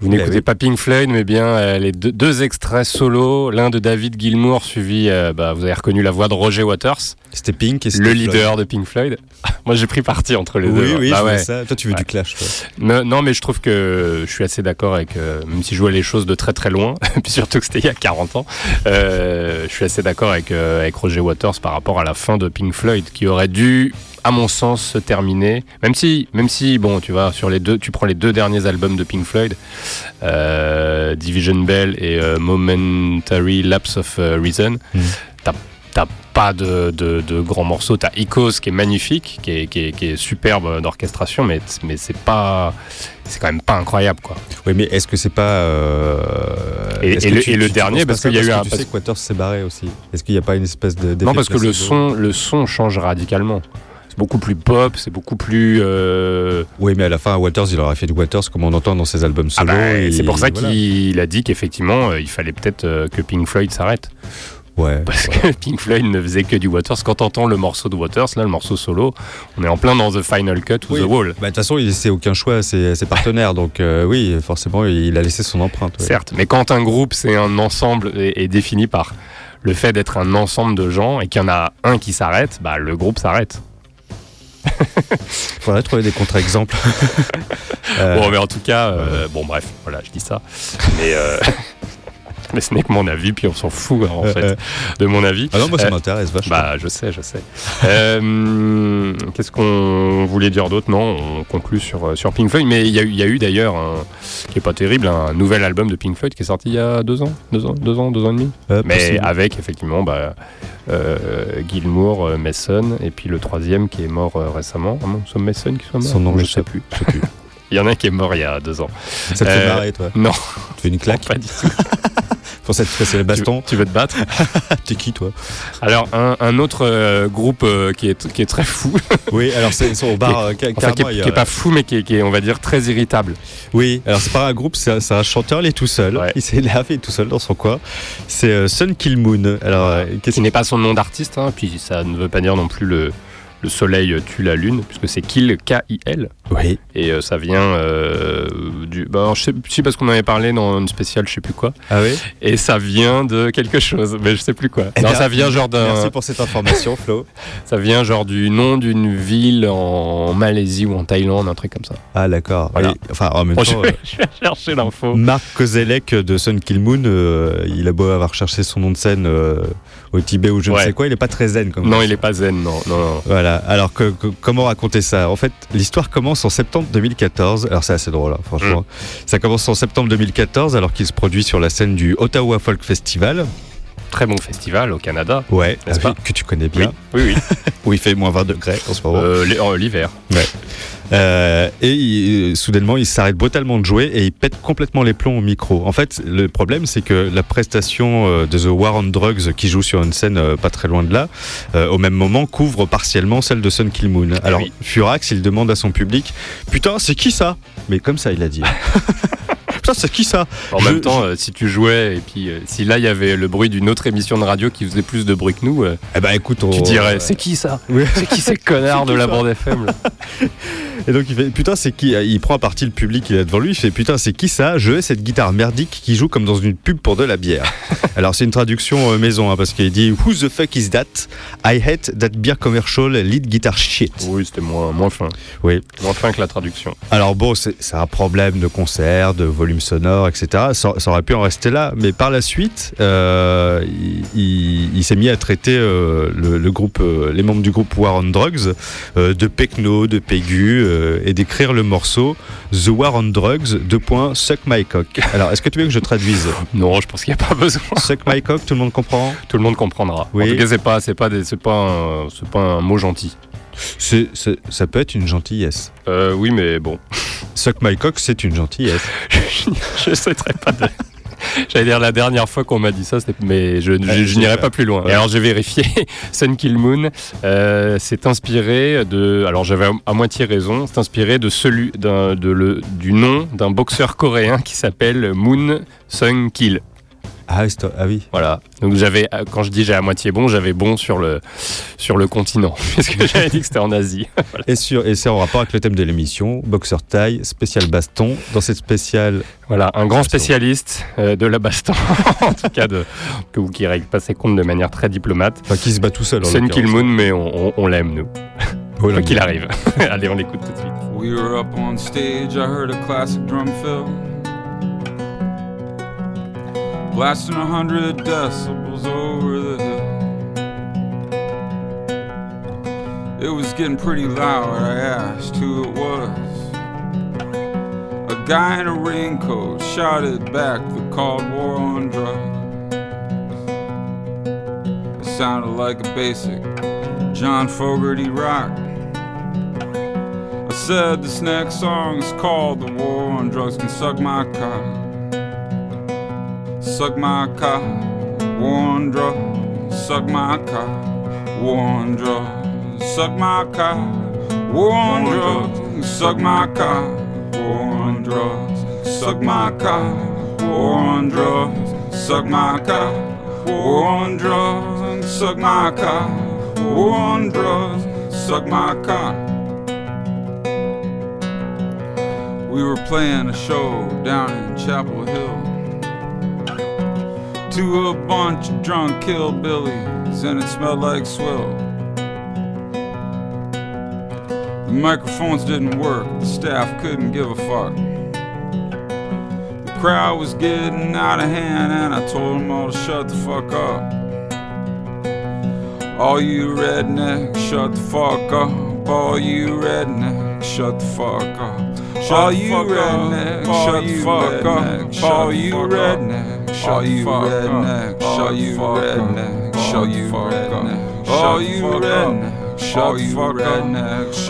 Vous Ben n'écoutez oui. pas Pink Floyd, mais bien euh, les deux, deux extraits solo, l'un de David Gilmour, suivi, euh, bah, vous avez reconnu la voix de Roger Waters, C'était Pink et c'était le Floyd. leader de Pink Floyd. Moi, j'ai pris parti entre les Oui, deux. oui, Bah je vois ouais. ça. Toi, tu veux Ouais. du clash, toi. Non, non, mais je trouve que je suis assez d'accord avec, euh, même si je vois les choses de très très loin, puis surtout que c'était il y a 40 ans, je suis assez d'accord avec, avec Roger Waters par rapport à la fin de Pink Floyd, qui aurait dû, à mon sens, se terminer. Même si, même si, bon, tu vois, sur les deux, tu prends les deux derniers albums de Pink Floyd, euh, Division Bell et euh, Momentary Lapse of euh, Reason, Mm. t'as t'as pas de, de, de grands morceaux. T'as Icos qui est magnifique, qui est, qui est, qui est superbe d'orchestration, mais, mais c'est pas, c'est quand même pas incroyable quoi. Oui, mais est-ce que c'est pas. euh, Et- est-ce et le- et le tu dernier, parce qu'il y a eu que un- Tu parce- sais que Waters s'est barré aussi. Est-ce qu'il n'y a pas une espèce de. Non, parce que le son, le son change radicalement. C'est beaucoup plus pop, c'est beaucoup plus. euh, Oui, mais à la fin, Waters, il aurait fait du Waters comme on entend dans ses albums Ah solo. bah, et c'est pour ça voilà. qu'il a dit qu'effectivement, euh, il fallait peut-être euh, que Pink Floyd s'arrête. Ouais. Parce que Pink Floyd ne faisait que du Waters. Quand t'entends le morceau de Waters, là, le morceau solo, on est en plein dans The Final Cut ou Oui. The Wall. Bah, De toute façon, il laissait aucun choix à ses, partenaires. donc, euh, oui, forcément, il a laissé son empreinte. ouais. Certes, mais quand un groupe, c'est un ensemble et est défini par le fait d'être un ensemble de gens et qu'il y en a un qui s'arrête, bah, le groupe s'arrête. Il faudrait trouver des contre-exemples. Euh, Bon, mais en tout cas, euh, bon, bref, voilà, je dis ça. Mais, euh, mais ce n'est que mon avis, puis on s'en fout, hein, en Euh, fait, euh. de mon avis. Ah non, moi, ça Euh, m'intéresse vachement. Bah, je sais, je sais. Qu'est-ce qu'on voulait dire d'autre? Non, on conclut sur, sur Pink Floyd. Mais il y a y a eu d'ailleurs, qui est pas terrible, un nouvel album de Pink Floyd qui est sorti il y a deux ans, deux ans, deux ans, deux ans et demi. Euh, Mais possible. avec effectivement bah, euh, Gilmour, euh, Mason, et puis le troisième qui est mort récemment. Ah non, c'est Mason qui soit mort? Son nom, je sais sais plus. Il y en a un qui est mort il y a deux ans. Ça te fait Euh, marrer, toi? Non, Tu fais une claque pas du tout. pour ça casser le baston Tu, tu veux te battre? T'es qui, toi? Alors, un, un autre euh, groupe euh, qui, est, qui est très fou, Oui, alors c'est au bar. euh, enfin, qui, est, a- qui est pas fou, mais qui est, qui est, on va dire, très irritable. Oui, alors c'est pas un groupe, c'est un, chanteur, il est tout seul. Ouais. Il s'énerve, il est tout seul dans son coin. C'est Sun Kill Moon. Alors, Qui n'est pas son nom d'artiste, hein, puis ça ne veut pas dire non plus le, le soleil tue la lune, puisque c'est Kill, K-I-L. Oui. Et euh, ça vient euh, du. Bah, alors, je sais, je sais parce qu'on en avait parlé dans une spéciale, je sais plus quoi. Ah oui Et ça vient de quelque chose, mais je sais plus quoi. Eh non, bien, ça vient genre d'un. Merci pour cette information, Flo. Ça vient genre du nom d'une ville en Malaisie ou en Thaïlande, un truc comme ça. Ah, d'accord. Voilà. Enfin, en même Bon, je, temps. vais, euh, je vais chercher l'info. Marc Kozelek de Sun Kill Moon, il a beau avoir recherché son nom de scène au Tibet ou je ne sais quoi, il est pas très zen comme Non, il est pas zen, non, non, non. Voilà, alors que, que- comment raconter ça? En fait, l'histoire commence en septembre 2014. Alors, c'est assez drôle, hein, franchement. Mm. Ça commence en septembre 2014, alors qu'il se produit sur la scène du Ottawa Folk Festival. Très bon festival au Canada. Ouais, N'est-ce ah pas? que tu connais bien. oui, oui. Où il fait moins 20 degrés en ce moment. Euh, euh, L'hiver. Euh, et il- soudainement, il s'arrête brutalement de jouer et il pète complètement les plombs au micro. En fait, le problème, c'est que la prestation euh, de The War on Drugs, qui joue sur une scène euh, pas très loin de là, euh, au même moment, couvre partiellement celle de Sun Kill Moon. Alors, oui. Furax, il demande à son public Putain, c'est qui ça? Mais comme ça, il a dit. Putain, c'est qui ça En Je- même temps, euh, si tu jouais et puis euh, si là il y avait le bruit d'une autre émission de radio qui faisait plus de bruit que nous, euh, Eh ben, écoute, on... tu dirais c'est qui ça Oui. C'est qui ces connards de la bande FM là Et donc il fait putain c'est qui Il prend à partie le public il est devant lui, il fait putain c'est qui ça Je hais cette guitare merdique qui joue comme dans une pub pour de la bière. Alors c'est une traduction euh, maison hein, parce qu'il dit Who the fuck is that? I hate that beer commercial lead guitar shit. Oui, c'était moins, moins fin. Oui. Moins fin que la traduction. Alors bon c'est un problème de concert, de volume sonore, etc. Ça, ça aurait pu en rester là, mais par la suite euh, il, il- il s'est mis à traiter euh, le, le groupe, euh, les membres du groupe War on Drugs de Pecno, de Pégu et d'écrire le morceau The War on Drugs, deux points, Suck My Cock. Alors, est-ce que tu veux que je traduise? Non, je pense qu'il n'y a pas besoin. Suck My Cock, tout le monde comprend? Tout le monde comprendra. Oui. En tout cas, c'est pas, c'est pas, des- c'est pas, un, pas un mot gentil. Ça peut être une gentillesse. Euh, oui, mais bon, Suck My Cock, c'est une gentillesse. je ne souhaiterais pas de. J'allais dire la dernière fois qu'on m'a dit ça, c'était- mais je, n'irai pas plus loin. Et alors j'ai vérifié, Sun Kill Moon, euh, c'est inspiré de. Alors j'avais à, moitié raison, c'est inspiré de celui d'un, de le, du nom d'un boxeur coréen qui s'appelle Moon Sun Kill. Ah, c'est- ah oui. Voilà. Donc j'avais, euh, quand je dis j'ai à moitié bon, j'avais bon sur le, sur le continent. Parce que j'avais dit que c'était en Asie. Voilà. Et, sur, et c'est en rapport avec le thème de l'émission, boxeur taille, spécial baston. Dans cette spéciale, Voilà, un grand spécialiste euh, de la baston, en tout cas, de, que vous qui passez compte de manière très diplomate. enfin, qui se bat tout seul. Sun Kill. Moon, mais on, on- on l'aime, nous. Oh, Quoi qu'il arrive. Allez, on l'écoute tout de suite. We were up on stage, I heard a classic drum fill. Blasting a hundred decibels over the hill. It was getting pretty loud, I asked who it was. A guy in a raincoat shouted back the called war on drugs. It sounded like a basic John Fogerty rock. I said this next song is called The War on Drugs Can Suck My Cock. Suck my cock. War on drugs. Suck my cock. War on drugs. Suck my cock. War on drugs. Suck my cock. War on drugs. Suck my cock. War on drugs. Suck my cock. War on drugs. Suck my cock. War on. Suck my cock. We were playing a show down in Chapel Hill to a bunch of drunk hillbillies, and it smelled like swill. The microphones didn't work, the staff couldn't give a fuck. The crowd was getting out of hand, and I told them all to shut the fuck up. All you rednecks, shut the fuck up. All you rednecks, shut the fuck up. All you rednecks, shut the fuck up. All you rednecks, shut the fuck up. All you rednecks, shut the fuck up. All you rednecks, shut the fuck up.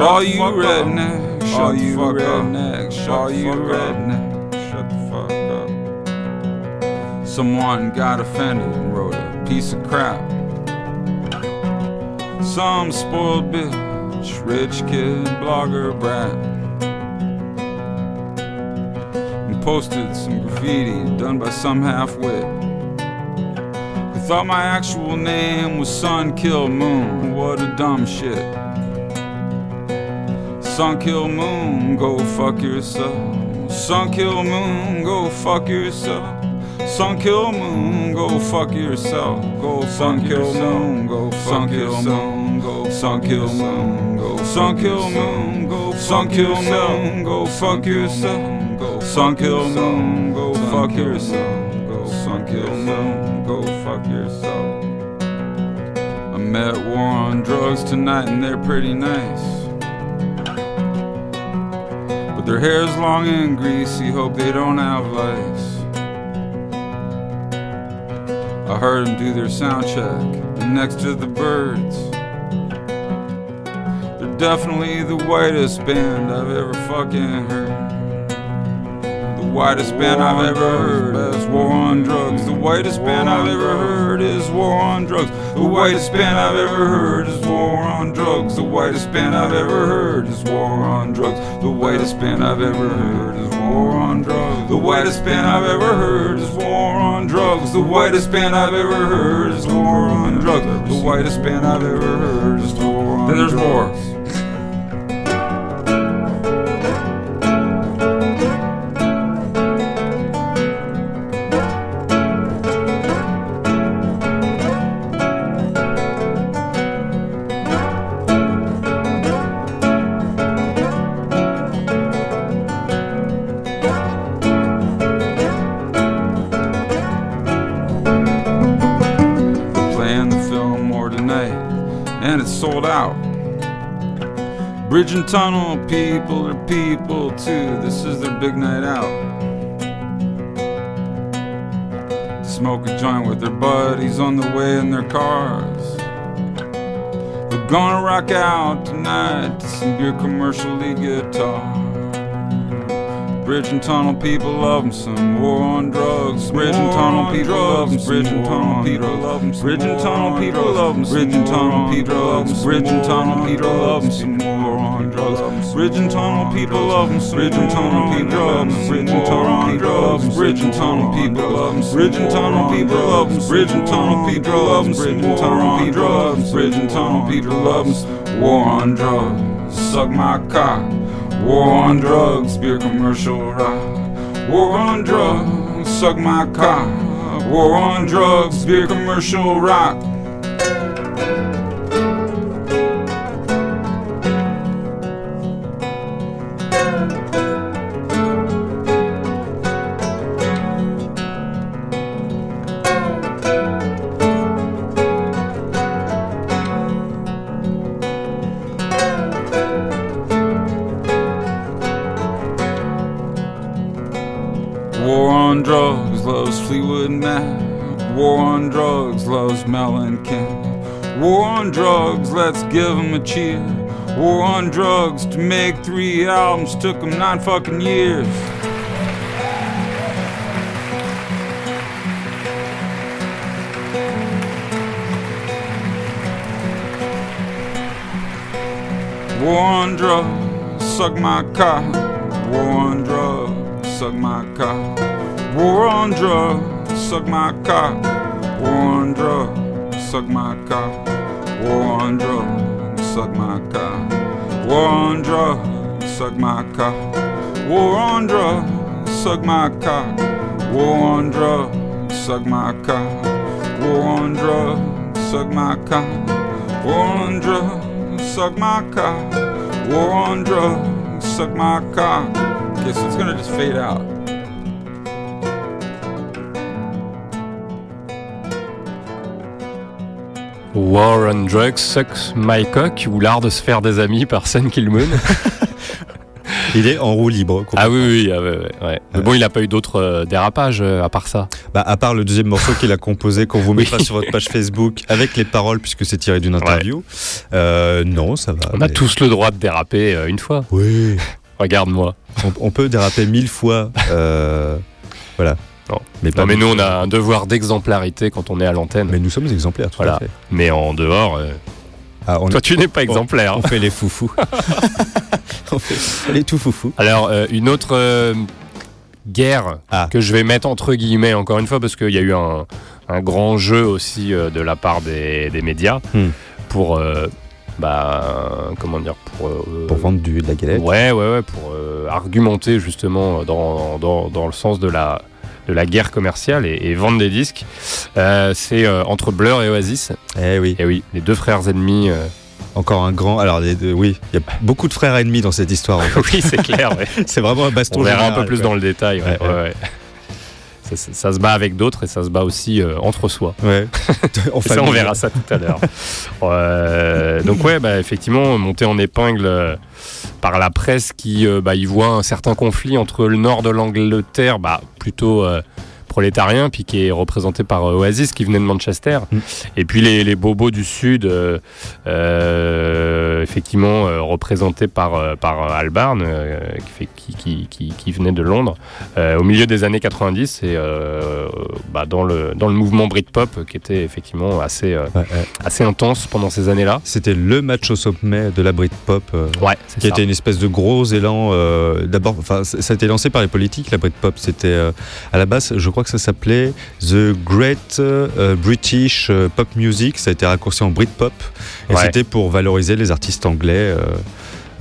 All you rednecks, all you rednecks, all you rednecks, shut the fuck up. Someone got offended and wrote a piece of crap. Some spoiled bitch, rich kid, blogger, brat. Posted some graffiti done by some half wit. Who thought my actual name was Sun Kill Moon. What a dumb shit. Sun Kill Moon, go fuck yourself. Sun Kill Moon, go fuck yourself. Sun Kill Moon, go fuck yourself. Go Sun Kill Moon, go fuck moon, Go Sun Kill Moon, go Sun Kill Moon, go Sun Kill Moon, go fuck yourself. Sun Kill Moon, go fuck yourself. Go Sun Kill Moon, go fuck yourself. I met War on Drugs tonight and they're pretty nice. But their hair's long and greasy, hope they don't have lice. I heard them do their sound check next to the birds. They're definitely the whitest band I've ever fucking heard. The whitest band I've ever heard is War on Drugs. The whitest band I've ever heard is War on Drugs. The whitest band I've ever heard is War on Drugs. The whitest band I've ever heard is War on Drugs. The whitest band I've ever heard is War on Drugs. The whitest band I've ever heard is War on Drugs. The whitest band I've ever heard is War on Drugs. The whitest band I've ever heard is War on Then there's more. Bridge and tunnel people are people too. This is their big night out. Smoke a joint with their buddies on the way in their cars. They're gonna rock out tonight to some beer commercially guitar. Bridge and tunnel people love 'em some war on drugs. Bridge and tunnel people love 'em. Bridge and tunnel people love 'em. Bridge and tunnel people love 'em. Bridge and tunnel people love 'em. Bridge and tunnel people love 'em some war on drugs. Bridge and tunnel people love them. Bridge and tunnel people love them. Bridge and tunnel people love them. Bridge and tunnel people love them. Bridge and tunnel people love them. Bridge and tunnel people love them. Bridge and tunnel people love them. Bridge and tunnel people love them. War on drugs, suck my cock. War on drugs, beer commercial rock. War on drugs, suck my cock. War on drugs, beer commercial rock. Give 'em a cheer. War on drugs to make three albums took 'em nine fucking years. War on drugs, suck my cock. War on drugs, suck my cock. War on drugs, suck my cock. War on drugs, suck my cock. War on drugs, suck my cock. War on drugs, suck my cock. War on drugs, suck my cock. War on drugs, suck my cock. War on drugs, suck my cock. War on drugs, suck my cock. War on drugs, suck my cock. Guess it's gonna just fade out. War on Drugs Sucks My Cock ou L'art de se faire des amis par Sen Kilmoon. Il est en roue libre. ah oui, oui, ah ouais, ouais, ouais. Mais bon, il n'a pas eu d'autres euh, dérapages euh, à part ça. Bah, à part le deuxième morceau qu'il a composé, qu'on vous mettra Oui. sur votre page Facebook avec les paroles, puisque c'est tiré d'une interview. Euh, non, ça va. On a tous le droit de déraper une fois. Oui. Regarde-moi. On, on peut déraper mille fois. voilà. Non. Mais pas Non, mais nous, on a un devoir d'exemplarité quand on est à l'antenne. Mais nous sommes exemplaires, tout Voilà. à fait. Mais en dehors, euh, Ah, on, toi, tu n'es pas exemplaire. on fait les foufous. on fait les tout foufous. Alors, euh, une autre euh, guerre Ah. que je vais mettre entre guillemets, encore une fois, parce qu'il y a eu un, un grand jeu aussi euh, de la part des, des médias Hmm. pour. bah, comment dire Pour, Pour vendre du, de la galette. Ouais, ouais, ouais, pour argumenter justement dans, dans, dans le sens de la, de la guerre commerciale et, et vendre des disques. Euh, c'est euh, entre Blur et Oasis. Eh oui. Et oui, les deux frères ennemis. euh, Encore un grand. Alors, les deux- oui, il y a beaucoup de frères ennemis dans cette histoire. en fait. oui, c'est clair. ouais. c'est vraiment un baston. On verra un peu plus dans le détail. ouais. Ça, se bat avec d'autres et ça se bat aussi euh, entre soi. Ouais. En Et ça, on verra ça tout à l'heure. Euh, donc ouais, bah, effectivement, monté en épingle euh, par la presse qui bah, y voit un certain conflit entre le nord de l'Angleterre, bah, plutôt prolétarien, puis qui est représenté par euh, Oasis, qui venait de Manchester, Mm. et puis les, les bobos du sud, euh, euh, effectivement représentés par, par Albarn, qui, qui, qui, qui, qui venait de Londres, au milieu des années 90, et bah, dans, le, dans le mouvement Britpop, qui était effectivement assez... Ouais, assez intense pendant ces années-là. C'était le match au sommet de la Britpop. Ouais, qui ça. était une espèce de gros élan. D'abord, ça a été lancé par les politiques, la Britpop. C'était à la base, je crois que ça s'appelait The Great euh, British euh, Pop Music. Ça a été raccourci en Britpop, et Ouais. c'était pour valoriser les artistes anglais.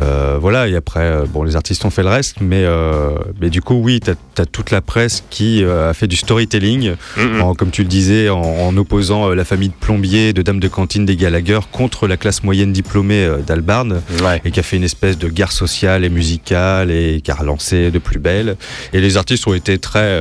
euh, voilà, et après, euh, bon, les artistes ont fait le reste, mais, euh, mais du coup, oui, tu as, toute la presse qui a fait du storytelling, Mhm. en- comme tu le disais, en, en opposant la famille de plombiers, de dames de cantine des Gallagher contre la classe moyenne diplômée d'Albarn Ouais. et qui a fait une espèce de guerre sociale et musicale et qui a relancé de plus belle. Et les artistes ont été très,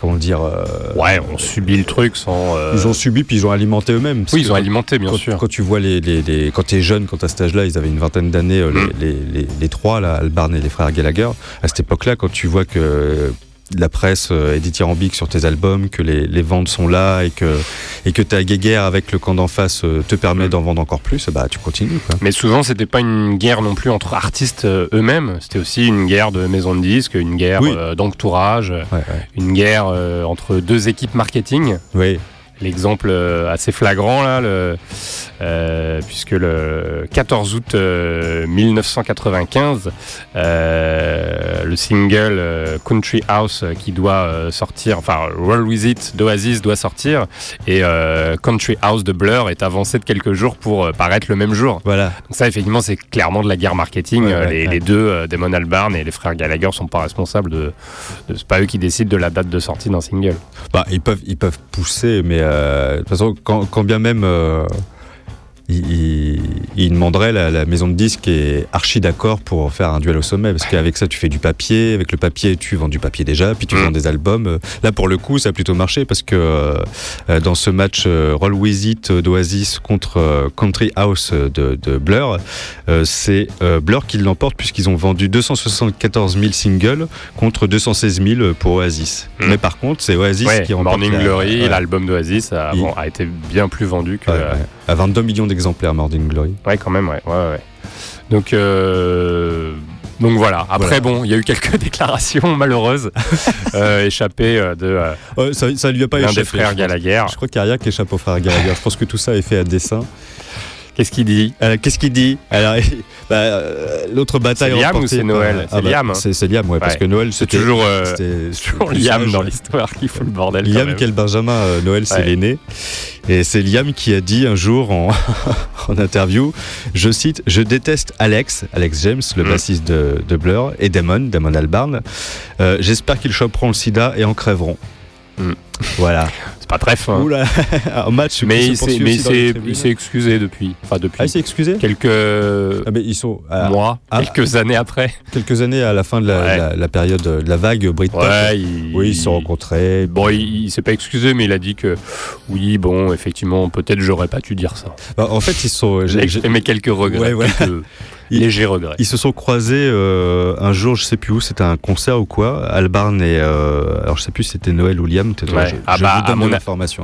comment dire, euh, Ouais, on subit le truc sans. euh, ils ont subi puis ils ont alimenté eux-mêmes. Oui, ils ont quand- alimenté, bien quand, sûr. quand tu vois les, les, les- quand tu es jeune, quand tu à cet âge-là, ils avaient une vingtaine d'années, euh, Mm. les, les, les, les trois, là, Albarn et les frères Gallagher. À cette époque-là, quand tu vois que la presse euh, est dithyrambique sur tes albums, que les, les ventes sont là et que, et que ta guéguerre avec le camp d'en face euh, te permet Mm. d'en vendre encore plus, bah tu continues. Quoi. Mais souvent, c'était pas une guerre non plus entre artistes euh, eux-mêmes. C'était aussi une guerre de maisons de disques, une guerre Oui. euh, d'entourage, Ouais, ouais. une guerre euh, entre deux équipes marketing. Oui. l'exemple assez flagrant là, le, euh, puisque le 14 août euh, 1995, euh, le single euh, Country House euh, qui doit euh, sortir, enfin Roll With It d'Oasis doit sortir, et euh, Country House de Blur est avancé de quelques jours pour euh, paraître le même jour. Voilà. Donc ça, effectivement, c'est clairement de la guerre marketing. Ouais, Euh, les, ouais. les deux, euh, Damon Albarn et les frères Gallagher, sont pas responsables de. de- c'est pas eux qui décident de la date de sortie d'un single. Bah, ils peuvent, ils peuvent pousser, mais euh, de toute façon, quand, quand bien même ils demanderaient, la, la maison de disques est archi d'accord pour faire un duel au sommet, parce qu'avec ça, tu fais du papier, avec le papier, tu vends du papier déjà, puis tu Mm. vends des albums. Euh, Là, pour le coup, ça a plutôt marché, parce que euh, euh, dans ce match euh, Roll With It d'Oasis contre euh, Country House de, de Blur, c'est Blur qui l'emporte, puisqu'ils ont vendu 274 000 singles contre 216 000 pour Oasis. Mm. Mais par contre, c'est Oasis Ouais, qui remporte Morning Glory, l'album d'Oasis, a, Il- bon, a été bien plus vendu que. Ouais, ouais. À 22 millions d'exemplaires, Morning Glory. Ouais, quand même, ouais. ouais, ouais. Donc, euh, donc voilà. Après, Voilà. bon, il y a eu quelques déclarations malheureuses euh, échappées euh, de euh, Ouais, ça, ça lui a pas échappé. des frères. Gallagher. Je crois qu'il n'y a rien qui échappe aux frères Gallagher. Je pense que tout ça est fait à dessein. Qu'est-ce qu'il dit Alors, Qu'est-ce qu'il dit Alors, bah, euh, L'autre bataille C'est Liam ou c'est Noël C'est bah, Liam, hein. C'est Liam, ouais, parce que Noël, C'est toujours, euh, toujours Liam dans l'histoire qui fout le bordel. Liam même. quel Benjamin, euh, Noël c'est Ouais. l'aîné. Et c'est Liam qui a dit un jour en, en interview, je cite, je déteste Alex, Alex James, le Mm. bassiste de, de Blur, et Damon, Damon Albarn. Euh, J'espère qu'ils choperont le sida et en crèveront. Mm. Voilà. C'est pas très fin. Oula, un match mais il s'est excusé depuis. Enfin, depuis Ah, il s'est excusé quelques Ah, mais ils sont à- mois, ah. quelques années après. quelques années à la fin de la, Ouais. la- la période de la vague Britpop. Ouais, il, Oui, ils se sont rencontrés. Bon, il, il s'est pas excusé, mais il a dit que oui, bon, effectivement, peut-être j'aurais pas dû dire ça. Bah, en fait, ils sont. j'ai- exprimé quelques regrets, Ouais, ouais. quelques Légers regrets. Ils se sont croisés euh, un jour, je sais plus où, c'était un concert ou quoi. Albarn et euh, alors je sais plus si c'était Noël ou Liam. peut-être, Ouais. Je, Ah je bah, vous donne à mon.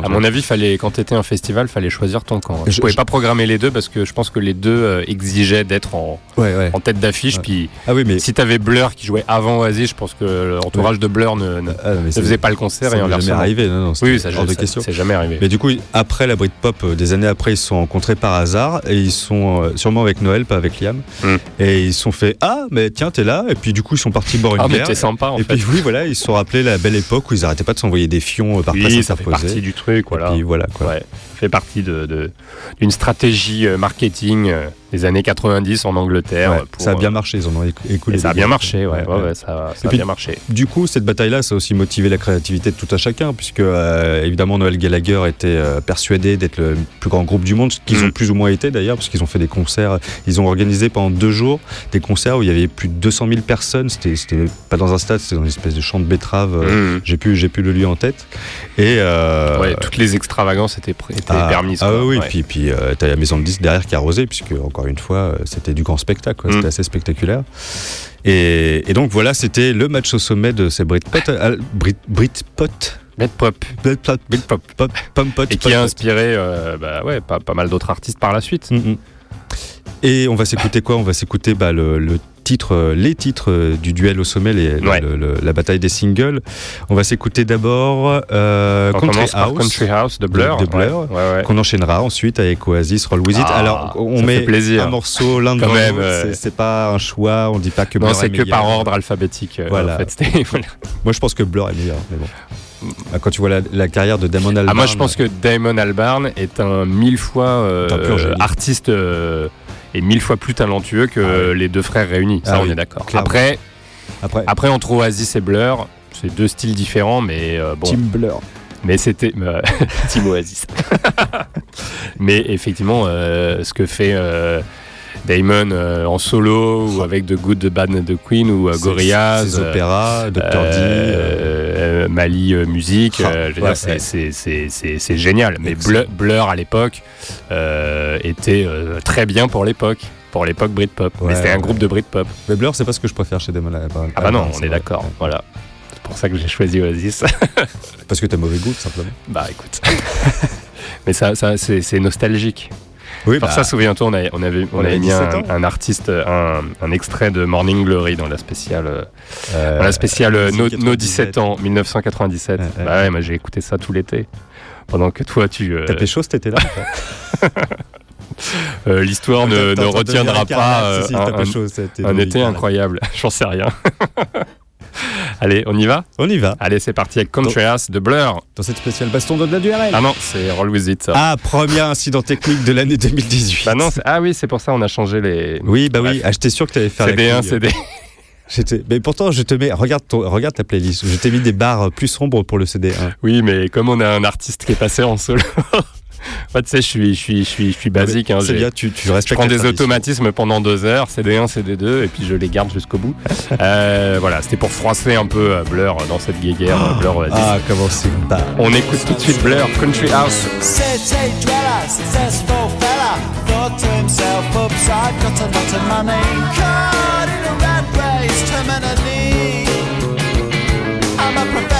À avis, fallait quand t'étais un festival, fallait choisir ton camp. Je- Je, pouvais pas programmer les deux parce que je pense que les deux euh, exigeaient d'être en, Ouais, ouais. en tête d'affiche. Puis Ah oui, mais si t'avais Blur qui jouait avant Oasis, je pense que l'entourage de Blur ne, ne, ah, ne faisait pas le concert ça et jamais arrivé. Non, non, c'était Oui, ça, c'est jamais arrivé. Mais du coup, après la Britpop, des années après, ils se sont rencontrés par hasard et ils sont sûrement avec Noël, pas avec Liam. Mm. Et ils se sont fait ah, mais tiens, t'es là. Et puis du coup, ils sont partis boire une Ah, mais bière. t'es sympa en et fait. puis oui, voilà, ils se sont rappelés la belle époque où ils arrêtaient pas de s'envoyer des fions euh, par Oui, ça fait partie du truc, voilà. Et puis voilà quoi. Ouais, fait partie de, de- d'une stratégie euh, marketing euh, des années 90 en Angleterre. Ouais, pour, ça a bien euh, marché, ils en ont écou- écoulé. ça a bien marché, ouais, ouais, ouais, ça, a puis- bien marché. Du coup, cette bataille-là, ça a aussi motivé la créativité de tout un chacun, puisque euh, évidemment Noël Gallagher était euh, persuadé d'être le plus grand groupe du monde, ce qu'ils Mm. ont plus ou moins été d'ailleurs, parce qu'ils ont fait des concerts, ils ont organisé pendant deux jours des concerts où il y avait plus de 200 000 personnes. C'était, pas dans un stade, c'était dans une espèce de champ de betterave. euh, Mm. J'ai plus, le lieu en tête. Et toutes les extravagances étaient, ah, permises. ah quoi. oui, puis, puis t'as la maison de disques derrière qui a arrosé, puisque encore une fois, euh, c'était du grand spectacle. Mm. c'était assez spectaculaire. Et, et donc voilà, c'était le match au sommet de ces Britpot. euh, Brit, Britpot Britpop. Britpot. Britpop. Pop, pom, pot, Et qui a inspiré euh, bah, ouais, pas, pas mal d'autres artistes par la suite. Mm, mm. Et on va s'écouter quoi? On va s'écouter bah, le, le titre, euh, les titres euh, du duel au sommet, les- Ouais. le- le- la bataille des singles. On va s'écouter d'abord euh, Country Country House de Blur. de Blur, Ouais, qu'on enchaînera ensuite avec Oasis, Roll With It. Ah, Alors, on met plaisir. un morceau l'un devant même. C'est- C'est pas un choix. On dit pas que Non, Blur c'est est que par ordre alphabétique. euh, Voilà. En fait. Moi, je pense que Blur est meilleur. Mais bon. Ah, Quand tu vois la, la carrière de Damon Albarn, Ah, moi, je pense que Damon Albarn est un mille fois euh, artiste euh, et mille fois plus talentueux que Ah oui. les deux frères réunis. Ça, Ah on est d'accord. Après, après, après, entre Oasis et Blur, c'est deux styles différents, mais euh, bon. Team Blur. Mais c'était euh, Team Oasis. mais effectivement, euh, ce que fait Damon euh, en solo ou avec The Good, The Bad, The Queen ou euh, Gorillaz, ses euh, opéras, Dr. D. euh, euh, euh, Mali musique, Ah, ouais, c'est- génial. Mais. Blur, Blur, à l'époque était très bien pour l'époque, pour l'époque Britpop. Ouais, mais c'était un ouais. groupe de Britpop. Mais Blur, c'est pas ce que je préfère chez Damon. Ah bah non, Albarn, on est d'accord. Voilà. C'est pour ça que j'ai choisi Oasis. Parce que t'as mauvais goût, tout simplement. bah écoute. mais ça, c'est nostalgique. Oui, Pour bah, ça, souviens-toi, on, a- on avait, on on avait avait mis 17 un, artiste, un, un extrait de Morning Glory dans la spéciale, euh, euh, dans la spéciale euh, nos, nos 97. 17 ans, 1997. Ouais. Bah ouais, moi j'ai écouté ça tout l'été. pendant que toi tu. euh, T'as pécho cet été-là euh, L'histoire ne, retiendra pas euh, si, si, un, t'as un- été un été incroyable. J'en sais rien. Allez, on y va On y va. Allez, c'est parti avec Contrast de Blur. Dans cette spéciale baston de la d'URL. Ah non, c'est Roll With It. ça. Ah, premier incident technique de l'année 2018. Bah non, ah oui, c'est pour ça on a changé les. Oui, bah oui. Ah, j'étais sûr que t'allais faire la CD1, couille. CD. J'étais- Mais pourtant, je te mets. Regarde, ton- regarde ta playlist. Je t'ai mis des barres plus sombres pour le CD1. Oui, mais comme on a un artiste qui est passé en solo. Moi, tu sais, je suis, je suis, je suis, je suis basique. hein, bien, tu, tu Je prends des automatismes pendant deux heures, CD1, CD2, et puis je les garde jusqu'au bout. Euh, voilà, c'était pour froisser un peu euh, Blur dans cette guéguerre. euh, Blur, vas-y. Ah, comment c'est bas. On écoute tout de suite Blur, Country House. City dweller, successful fella, thought to himself, oops, I've got a lot of money. Caught in a rat race, terminally.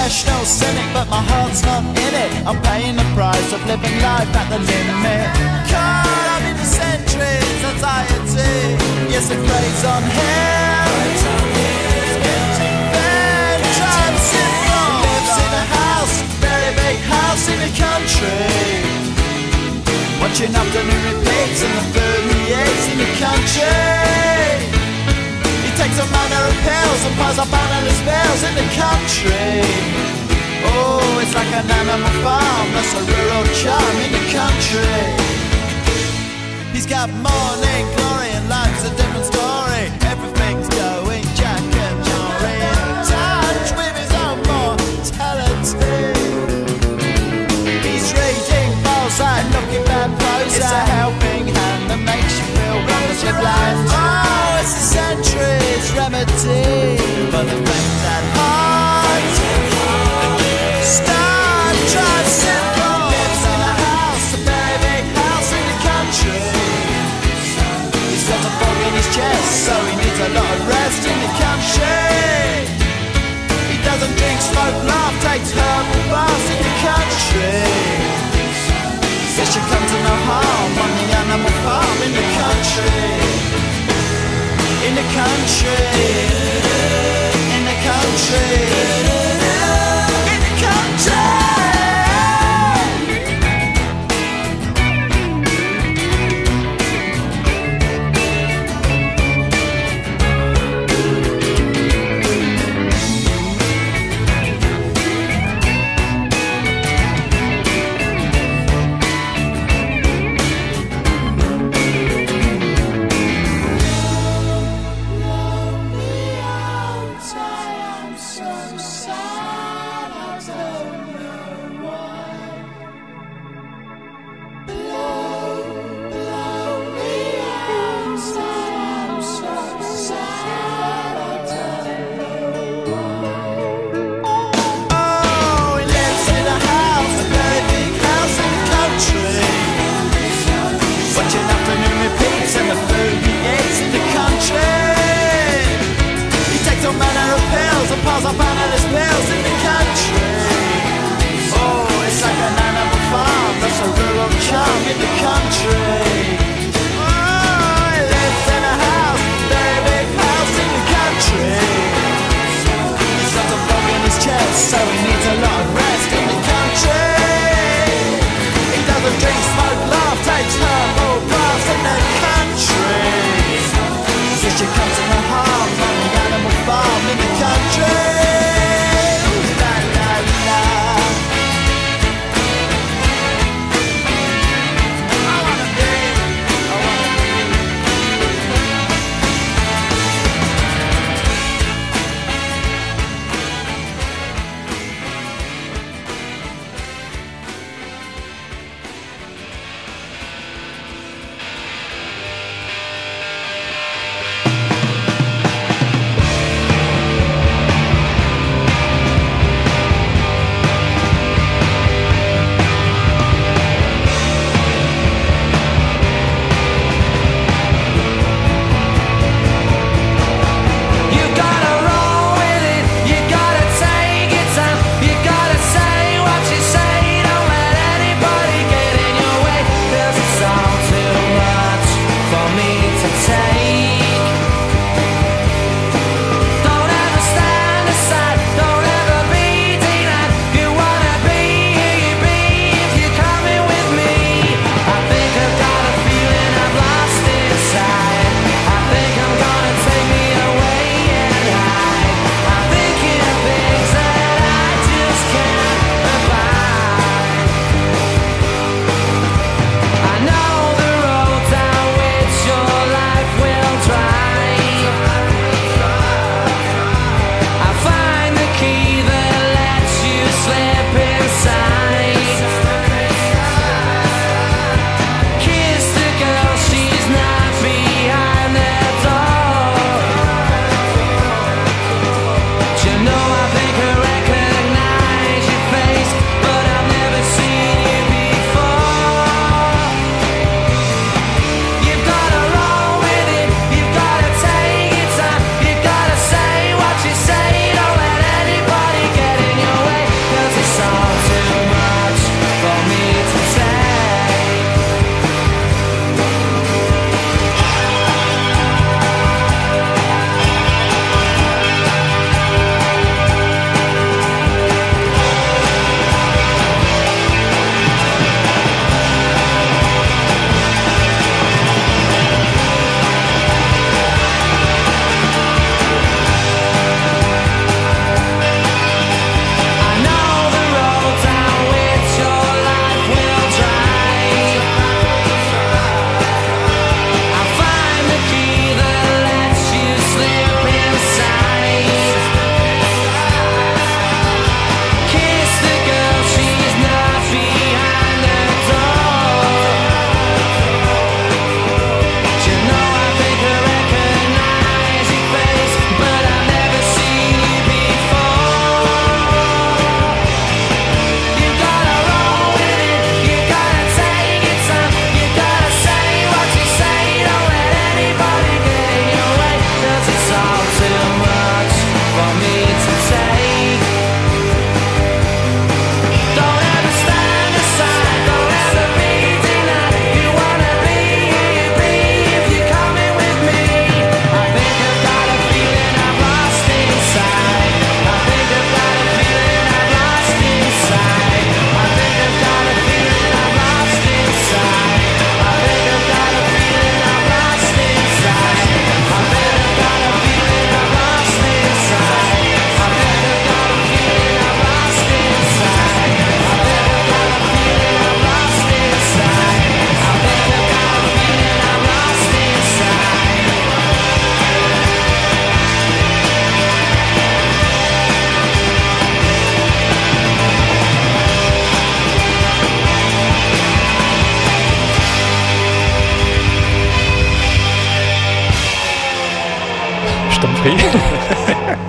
Professional cynic, but my heart's not in it. I'm paying the price of living life at the limit. Caught up in the centuries, anxiety. Yes, it preys on him. Getting bad, trying simple. Lives in a house, very big house in the country. Watching afternoon repeats and the food he eats in the country. Takes a manner of pills and piles up analyst bills in the country. Oh, it's like an animal farm, that's a rural charm in the country. He's got morning glory Says she comes to no harm on the animal farm in the country. In the country. In the country.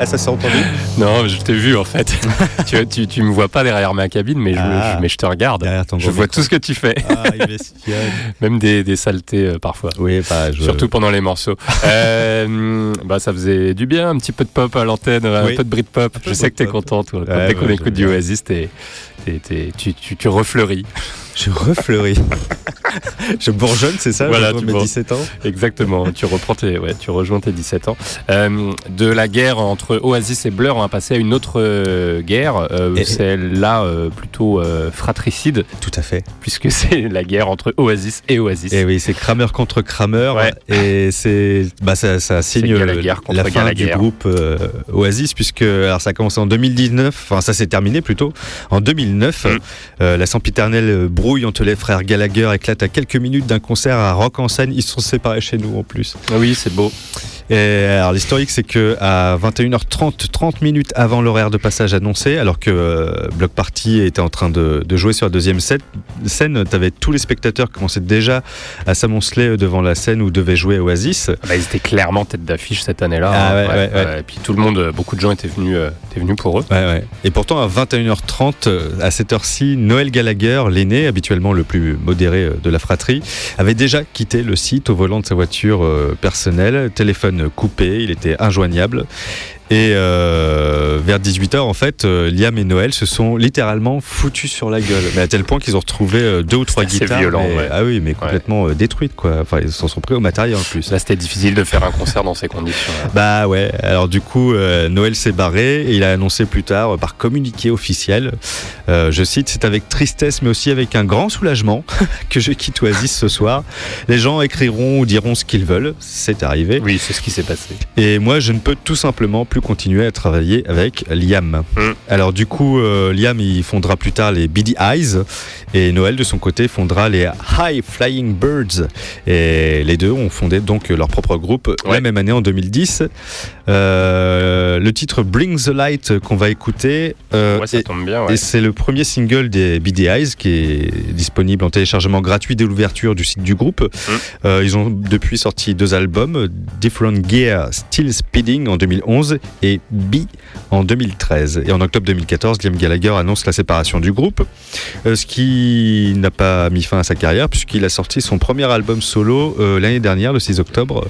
Ça s'est entendu Non, je t'ai vu en fait. tu, tu, tu me vois pas derrière ma cabine, mais je, Ah. je- mais je te regarde. Ton Je vois micro. tout ce que tu fais. Ah. Même des, des saletés euh, parfois. Oui, bah, je... Surtout pendant les morceaux. Euh, bah, ça faisait du bien, un petit peu de pop à l'antenne, un peu de Britpop. Je peu sais que t'es pop. content, toi. Quand Ouais, dès qu'on écoute du. Oasis, tu, tu, tu refleuris. Je refleuris. je bourgeonne, c'est ça Voilà, tu mes bourges. 17 ans? Exactement. tu reprends tes, ouais, tu rejoins tes 17 ans. Euh, de la guerre entre Oasis et Blur, on va passer à une autre euh, guerre. euh, Celle-là, plutôt fratricide, Tout à fait. puisque c'est la guerre entre Oasis et Oasis. Et oui, c'est Kramer contre Kramer. Ouais. Et c'est, bah, ça, ça signe euh, contre la fin du groupe Oasis, puisque alors ça a commencé en 2019, enfin ça s'est terminé plutôt en 2009. Mm. La sempiternelle entre les frères Gallagher éclate à quelques minutes d'un concert à Rock en scène. Ils sont séparés chez nous en plus. Ah Oui, c'est beau. Et alors l'historique c'est que à 21h30, 30 minutes avant l'horaire de passage annoncé, alors que euh, Block Party était en train de, de jouer sur la deuxième scène, scène t'avais tous les spectateurs qui commençaient déjà à s'amonceler devant la scène où devait jouer Oasis. Bah, ils étaient clairement tête d'affiche cette année-là. Ah hein. ouais, ouais, ouais. Et puis tout le monde, beaucoup de gens étaient venus, euh, étaient venus pour eux. Et pourtant, à 21h30, euh, à cette heure-ci, Noël Gallagher, l'aîné, habituellement le plus modéré euh, de la fratrie, avait déjà quitté le site au volant de sa voiture personnelle, téléphone coupé, il était injoignable. Et euh, vers 18h, en fait, euh, Liam et Noël se sont littéralement foutus sur la gueule. Mais à tel point qu'ils ont retrouvé euh, deux ou trois guitares. violent, mais- ouais. Ah oui, mais complètement euh, détruites, quoi. Enfin, ils s'en sont pris au matériel en plus. Là, c'était difficile de faire un concert dans ces conditions. Bah ouais, alors du coup, euh, Noël s'est barré et il a annoncé plus tard, euh, par communiqué officiel, je cite, c'est avec tristesse mais aussi avec un grand soulagement que je quitte Oasis ce soir. Les gens écriront ou diront ce qu'ils veulent, c'est arrivé. Oui, c'est ce qui s'est passé. Et moi, je ne peux tout simplement plus continuer à travailler avec Liam. Mm. Alors du coup, euh, Liam, il fondera plus tard les Beady Eyes et Noël, de son côté, fondera les High Flying Birds. Et les deux ont fondé donc leur propre groupe la même année en 2010. Euh, le titre Bring the Light qu'on va écouter. euh, Ouais, ça et- tombe bien. ouais. et c'est le premier single des Beady Eyes qui est disponible en téléchargement gratuit dès l'ouverture du site du groupe. Mm. Euh, ils ont depuis sorti deux albums, Different Gear Still Speeding en 2011 et B en 2013. Et en octobre 2014, Liam Gallagher annonce la séparation du groupe, ce qui n'a pas mis fin à sa carrière puisqu'il a sorti son premier album solo l'année dernière, le 6 octobre,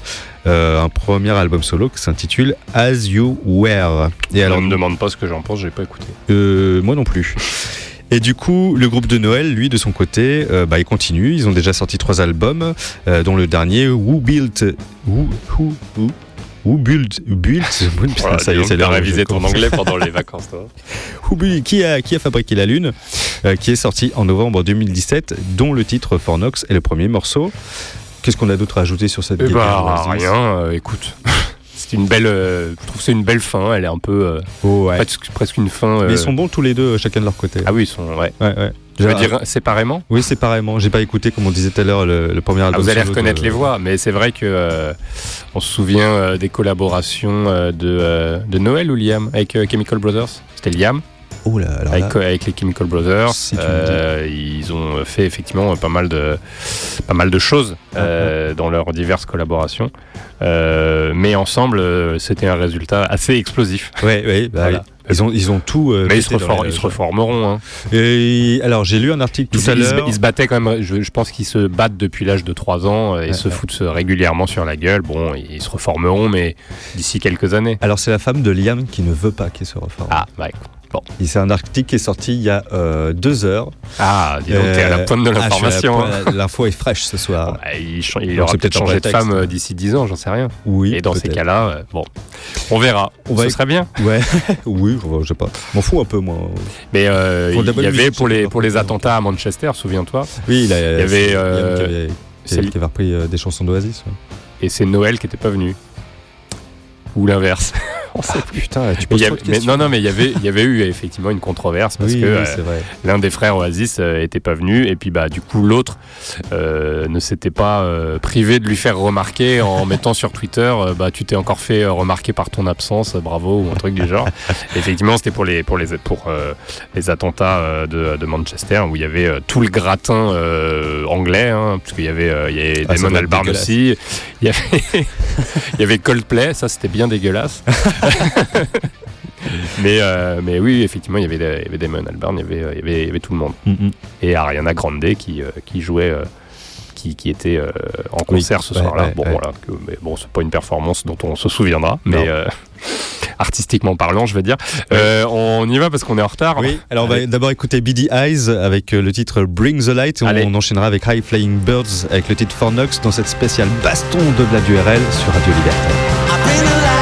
euh, un premier album solo qui s'intitule As You Were. Et Alors, alors, ne demande pas ce que j'en pense, j'ai pas écouté. euh, moi non plus. Et du coup, le groupe de Noël, lui, de son côté, euh, bah, il continue. Ils ont déjà sorti trois albums, dont le dernier, Who Built... Who, who, who, who Built... Built? Voilà, ça y est, c'est l'heure révisé ton anglais pendant les vacances, toi. Who Built- qui, a, qui a fabriqué la Lune, euh, qui est sorti en novembre 2017, dont le titre Fornox est le premier morceau. Qu'est-ce qu'on a d'autre à ajouter sur cette Eh bah, rien, euh, écoute. C'est une belle. euh, je trouve que c'est une belle fin, elle est un peu. euh, Oh, ouais. presque, presque une fin. euh, Mais ils sont bons tous les deux, chacun de leur côté. Ah oui, ils sont. Ouais. Ouais, ouais. Tu veux Ah, dire séparément Oui, séparément. J'ai pas écouté, comme on disait tout à l'heure, le, le premier Ah, album. vous allez reconnaître les voix, mais c'est vrai que on se souvient des collaborations de, de Noël ou Liam avec Chemical Brothers. C'était Liam Oh là, alors avec, là, avec les Chemical Brothers. Euh, ils ont fait effectivement pas mal de pas mal de choses euh, dans leurs diverses collaborations, Euh, mais ensemble c'était un résultat assez explosif. Ouais, ouais, bah Voilà. oui. Ils ont, ils ont tout. Mais ils se, pété dans reform- les- ils se reformeront. Hein. Et alors, j'ai lu un article tout Ils, à l'heure. ils se battaient quand même, je, je pense qu'ils se battent depuis l'âge de 3 ans et Ouais, se ouais. foutent régulièrement sur la gueule. Bon, ils se reformeront, mais d'ici quelques années. Alors, c'est la femme de Liam qui ne veut pas qu'il se reforme. Ah, ouais. Bon. Et C'est un article qui est sorti il y a euh, deux heures. Ah, dis donc, t'es à la Euh, pointe de ah, l'information. pointe- L'info est fraîche ce soir. Bah, il, il Donc, aura c'est peut-être un changé de femme euh, d'ici 10 ans, j'en sais rien. Oui. Et dans ces cas-là, bon, on verra. On Ce va- serait bien. Ouais, oui, je sais pas. M'en fous un peu, moi. Mais euh, il y avait pour les, pour les attentats à Manchester, souviens-toi. Oui, il, y avait, c'est euh, qui avait, repris des chansons d'Oasis. ouais. Et c'est Noël qui était pas venu. Ou l'inverse. On sait plus. Putain, tu poses y mais non, non, mais il y avait, il y avait eu effectivement une controverse parce Oui, que oui, euh, l'un des frères Oasis euh, était pas venu et puis bah du coup l'autre euh, ne s'était pas euh, privé de lui faire remarquer en mettant sur Twitter euh, bah tu t'es encore fait euh, remarquer par ton absence, bravo ou un truc du genre. effectivement, c'était pour les pour les pour euh, les attentats euh, de, de Manchester où il y avait euh, tout le gratin euh, anglais hein, parce qu'il y avait euh, il y avait Ah, Damon Albarn aussi, il y avait il y avait Coldplay, ça c'était bien dégueulasse. Mais, euh, mais oui, effectivement, il y avait, des- il y avait Damon Albarn, il y avait, il y avait, il y avait tout le monde. Mhm. Et Ariana Grande qui, euh, qui jouait, euh, qui, qui était euh, en Oui, concert ce soir-là. ouais, bon, ouais. voilà, que- mais bon, c'est pas une performance dont on se souviendra, mais euh, artistiquement parlant, je veux dire. Euh, on y va parce qu'on est en retard. Oui, alors on va d'abord écouter Beady Eyes avec le titre Bring the Light et Allez. on enchaînera avec High Flying Birds avec le titre Fornox dans cette spéciale baston de la du RL sur Radio Libertaire.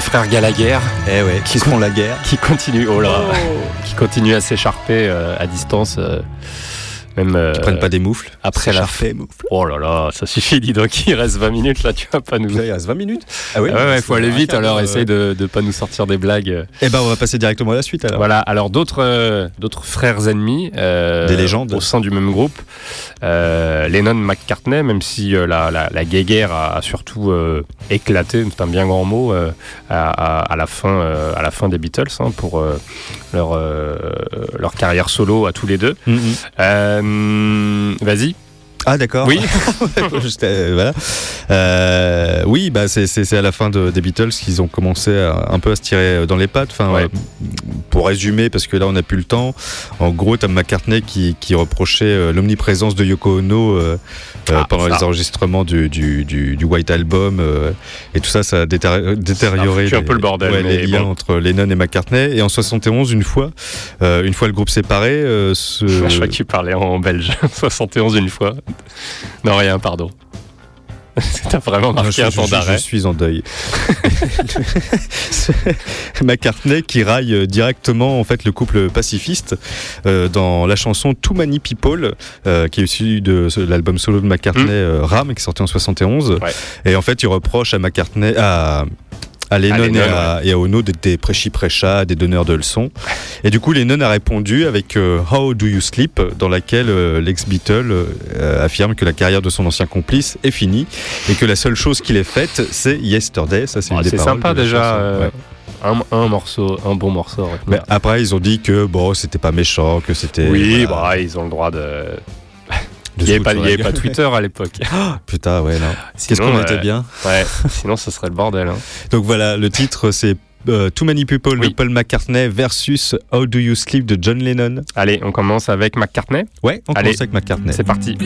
Les frères Gallagher. Eh ouais, qui font la guerre. Qui continuent, oh là, qui continuent à s'écharper euh, à distance. euh, même, euh, Ils prennent pas des moufles. après la moufles. Oh là là, ça suffit, dis donc, il reste 20 minutes là, tu vas pas nous. Il reste 20 minutes. Ah Ah oui ouais, ouais, faut aller vite, alors d'heure, essaye de, de pas nous sortir des blagues. Eh ben, on va passer directement à la suite alors. Voilà, alors d'autres euh, d'autres frères ennemis euh, Des légendes. au sein du même groupe. Euh, Lennon McCartney, même si euh, la, la, la guéguerre a, a surtout euh, éclaté, c'est un bien grand mot, euh, à, à- à la fin, euh, à la fin des Beatles hein, pour euh, leur, euh, leur carrière solo à tous les deux. Mhm. Euh, Vas-y. Ah d'accord. Oui. Juste, euh, voilà. Euh, oui, bah c'est à la fin de, des Beatles qu'ils ont commencé à, un peu à se tirer dans les pattes. Enfin, Ouais. euh, pour résumer, parce que là on n'a plus le temps. En gros, t'as McCartney qui, qui reprochait euh, l'omniprésence de Yoko Ono euh, euh, Ah, pendant ça. les enregistrements du, du, du, du White Album euh, et tout ça, ça a détéri- détérioré foutu un les- peu le bordel, ouais, les liens bon. entre Lennon et McCartney. Et en 71, une fois, euh, une fois le groupe séparé, euh, ce... Je crois que tu parlais en belge. 71 une fois. Non, rien, pardon. T'as vraiment Non, marqué je, un temps je- je d'arrêt. suis en deuil. McCartney qui raille directement en fait le couple pacifiste euh, dans la chanson Too Many People euh, qui est issue de l'album solo de McCartney Mm. euh, Ram qui est sorti en 71 Ouais. et en fait il reproche à McCartney à à Lennon, et, à, et à Ono des prêchis-prêchats, des donneurs de leçons. Et du coup, Lennon a répondu avec euh, How Do You Sleep, dans laquelle euh, l'ex-Beatle euh, affirme que la carrière de son ancien complice est finie et que la seule chose qu'il ait faite, c'est Yesterday. Ça, c'est Ouais, une des c'est sympa de déjà. Ouais. un, un morceau, un bon morceau. Mais après, ils ont dit que bon, c'était pas méchant, que c'était. oui, voilà, bah, ils ont le droit de. Il n'y avait, pas, y avait. Twitter à l'époque. Putain, ouais, non. Qu'est-ce Sinon, qu'on euh, était bien. Ouais, sinon ce serait le bordel. hein. Donc voilà, le titre, c'est. euh, Too Many People Oui. de Paul McCartney versus How Do You Sleep de John Lennon. Allez, on commence avec McCartney. Ouais, on Allez. commence avec McCartney. C'est parti.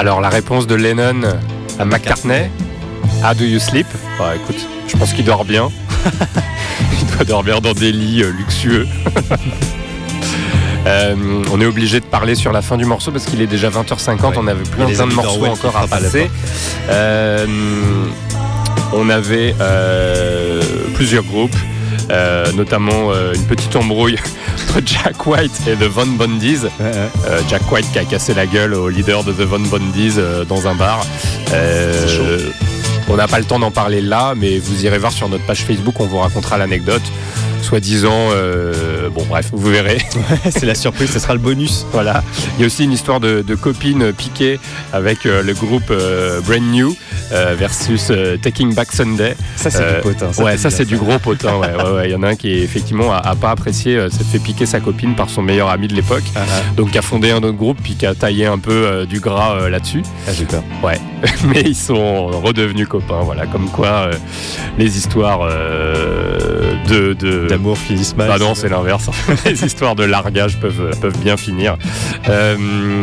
Alors, la réponse de Lennon à McCartney How do you sleep? Bah écoute, je pense qu'il dort bien. il doit dormir dans des lits euh, luxueux. Euh, on est obligé de parler sur la fin du morceau parce qu'il est déjà 20h50. On avait plein, de morceaux encore à passer. Euh, on avait euh, plusieurs groupes, notamment une petite embrouille entre Jack White et The Von Bondies. Euh, Jack White qui a cassé la gueule au leader de The Von Bondies euh, dans un bar. Euh, on n'a pas le temps d'en parler là, mais vous irez voir sur notre page Facebook, on vous racontera l'anecdote. Soi-disant, euh, bon bref, vous verrez. c'est la surprise, ce sera le bonus. Voilà. Il y a aussi une histoire de, de copines piquées avec euh, le groupe euh, Brand New euh, versus euh, Taking Back Sunday. Ça, c'est du potin, ça, ouais, ça c'est du gros potin. Ouais, ouais, ouais. Il y en a un qui effectivement a, a pas apprécié euh, s'être fait piquer sa copine par son meilleur ami de l'époque, Ah, donc qui a fondé un autre groupe puis qui a taillé un peu euh, du gras euh, là-dessus. Ah, j'ai peur. Ouais, mais ils sont redevenus copains. Voilà, comme quoi euh, les histoires euh, de de- D'amour finissent mal. bah non, c'est l'inverse. Les histoires de largage peuvent, peuvent bien finir. Euh,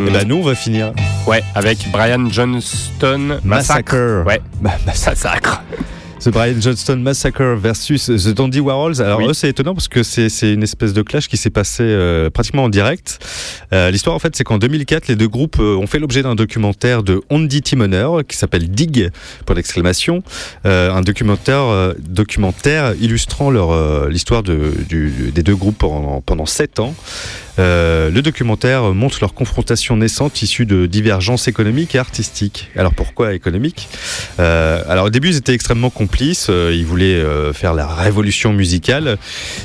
Et bah nous, on va finir. ouais, avec Brian Johnston Massacre. Massacre. Ouais, Bah, Massacre. The Brian Johnston Massacre versus The Dandy Warhols. Alors Oui. eux, c'est étonnant parce que c'est une espèce de clash qui s'est passé euh, pratiquement en direct. Euh, L'histoire, en fait, c'est qu'en 2004, les deux groupes euh, ont fait l'objet d'un documentaire de Andy Timoner qui s'appelle Dig pour l'exclamation, Euh, un documentaire documentaire illustrant leur l'histoire de, des deux groupes pendant pendant sept ans. Le documentaire montre leur confrontation naissante issue de divergences économiques et artistiques. Alors pourquoi économiques? Euh, Alors au début ils étaient extrêmement complices, euh, ils voulaient euh, faire la révolution musicale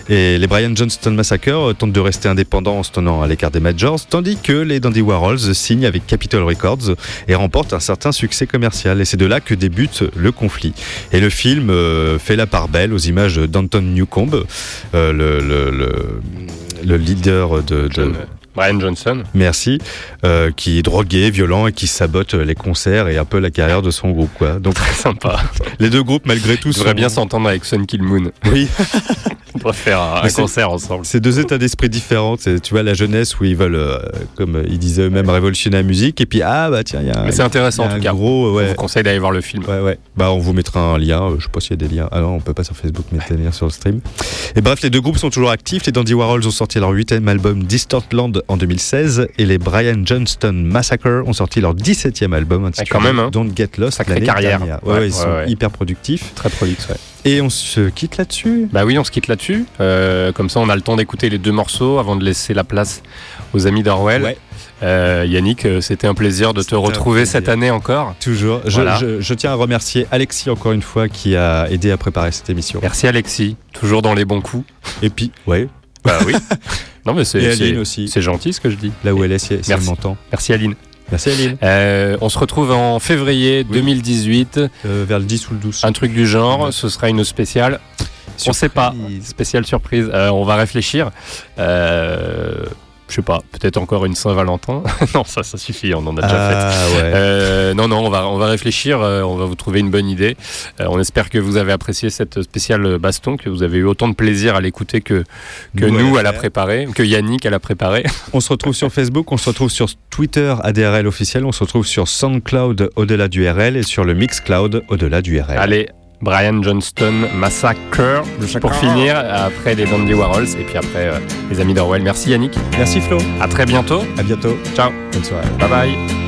et les Brian Johnston Massacre euh, tentent de rester indépendants en se tenant à l'écart des majors, tandis que les Dandy Warhols signent avec Capitol Records et remportent un certain succès commercial. Et c'est de là que débute le conflit. Et le film fait la part belle aux images d'Anton Newcombe, euh, le, le- le- le leader de, de- Brian Johnson. Merci, euh, qui est drogué, violent et qui sabote les concerts et un peu la carrière de son groupe. Quoi. Donc Très sympa. les deux groupes, malgré tout, Ils devraient sont- bien s'entendre avec Sun Kill Moon. Oui, On devrait faire un, concert ensemble. c'est deux états d'esprit différents. Tu vois, la jeunesse où ils veulent, euh, comme ils disaient eux-mêmes, révolutionner la musique. Et puis, ah bah tiens, il y a un, Mais c'est intéressant il y a en tout cas. gros, ouais, vous conseille d'aller voir le film. Ouais, ouais. Bah, on vous mettra un lien. euh, Je sais pas s'il y a des liens. Ah non, on peut pas sur Facebook mettre des liens sur le stream. Et bref, les deux groupes sont toujours actifs. Les Dandy Warhols ont sorti leur huitième album Distortland en 2016 et les Brian Johnston Massacre ont sorti leur 17e album intitulé quand même, hein. Don't Get Lost. Sacrée carrière. dernière. Ouais, Ouais, ouais, ils sont hyper productifs. Très prolixe, ouais. Et on se quitte là-dessus? Bah oui, on se quitte là-dessus. Euh, comme ça, on a le temps d'écouter les deux morceaux avant de laisser la place aux amis d'Orwell. Ouais. Euh, Yannick, euh, c'était un plaisir de te retrouver cette année encore. Toujours. Je, Voilà. je- je tiens à remercier Alexis encore une fois qui a aidé à préparer cette émission. Merci Alexis, toujours dans les bons coups. Et puis, ouais, Bah oui. non mais Et c'est Aline aussi. c'est gentil ce que je dis. là où elle est, si, si elle m'entend. Merci Aline. Merci Aline. Euh, on se retrouve en février 2018. Euh, vers le 10 ou le 12. Un truc du genre. Ce sera une spéciale. On sait pas. Surprise. Spéciale surprise. Euh, on va réfléchir. Euh, je sais pas. Peut-être encore une Saint-Valentin. non, ça, ça suffit. On en a déjà fait. Ah ouais. Euh, non, non, on va, on va réfléchir, euh, on va vous trouver une bonne idée. Euh, on espère que vous avez apprécié cette spéciale baston, que vous avez eu autant de plaisir à l'écouter que, que Nous, à nous, la à la faire. préparer, que Yannick à la préparer. On se retrouve sur Facebook, on se retrouve sur Twitter ADRL officiel, on se retrouve sur SoundCloud au-delà du RL et sur le Mixcloud au-delà du RL. Allez, Brian Johnston Massacre pour finir, après les Dandy Warhols et puis après euh, les amis d'Orwell. Merci Yannick, Merci Flo, à très bientôt. à bientôt, Ciao, bonne soirée. bye bye.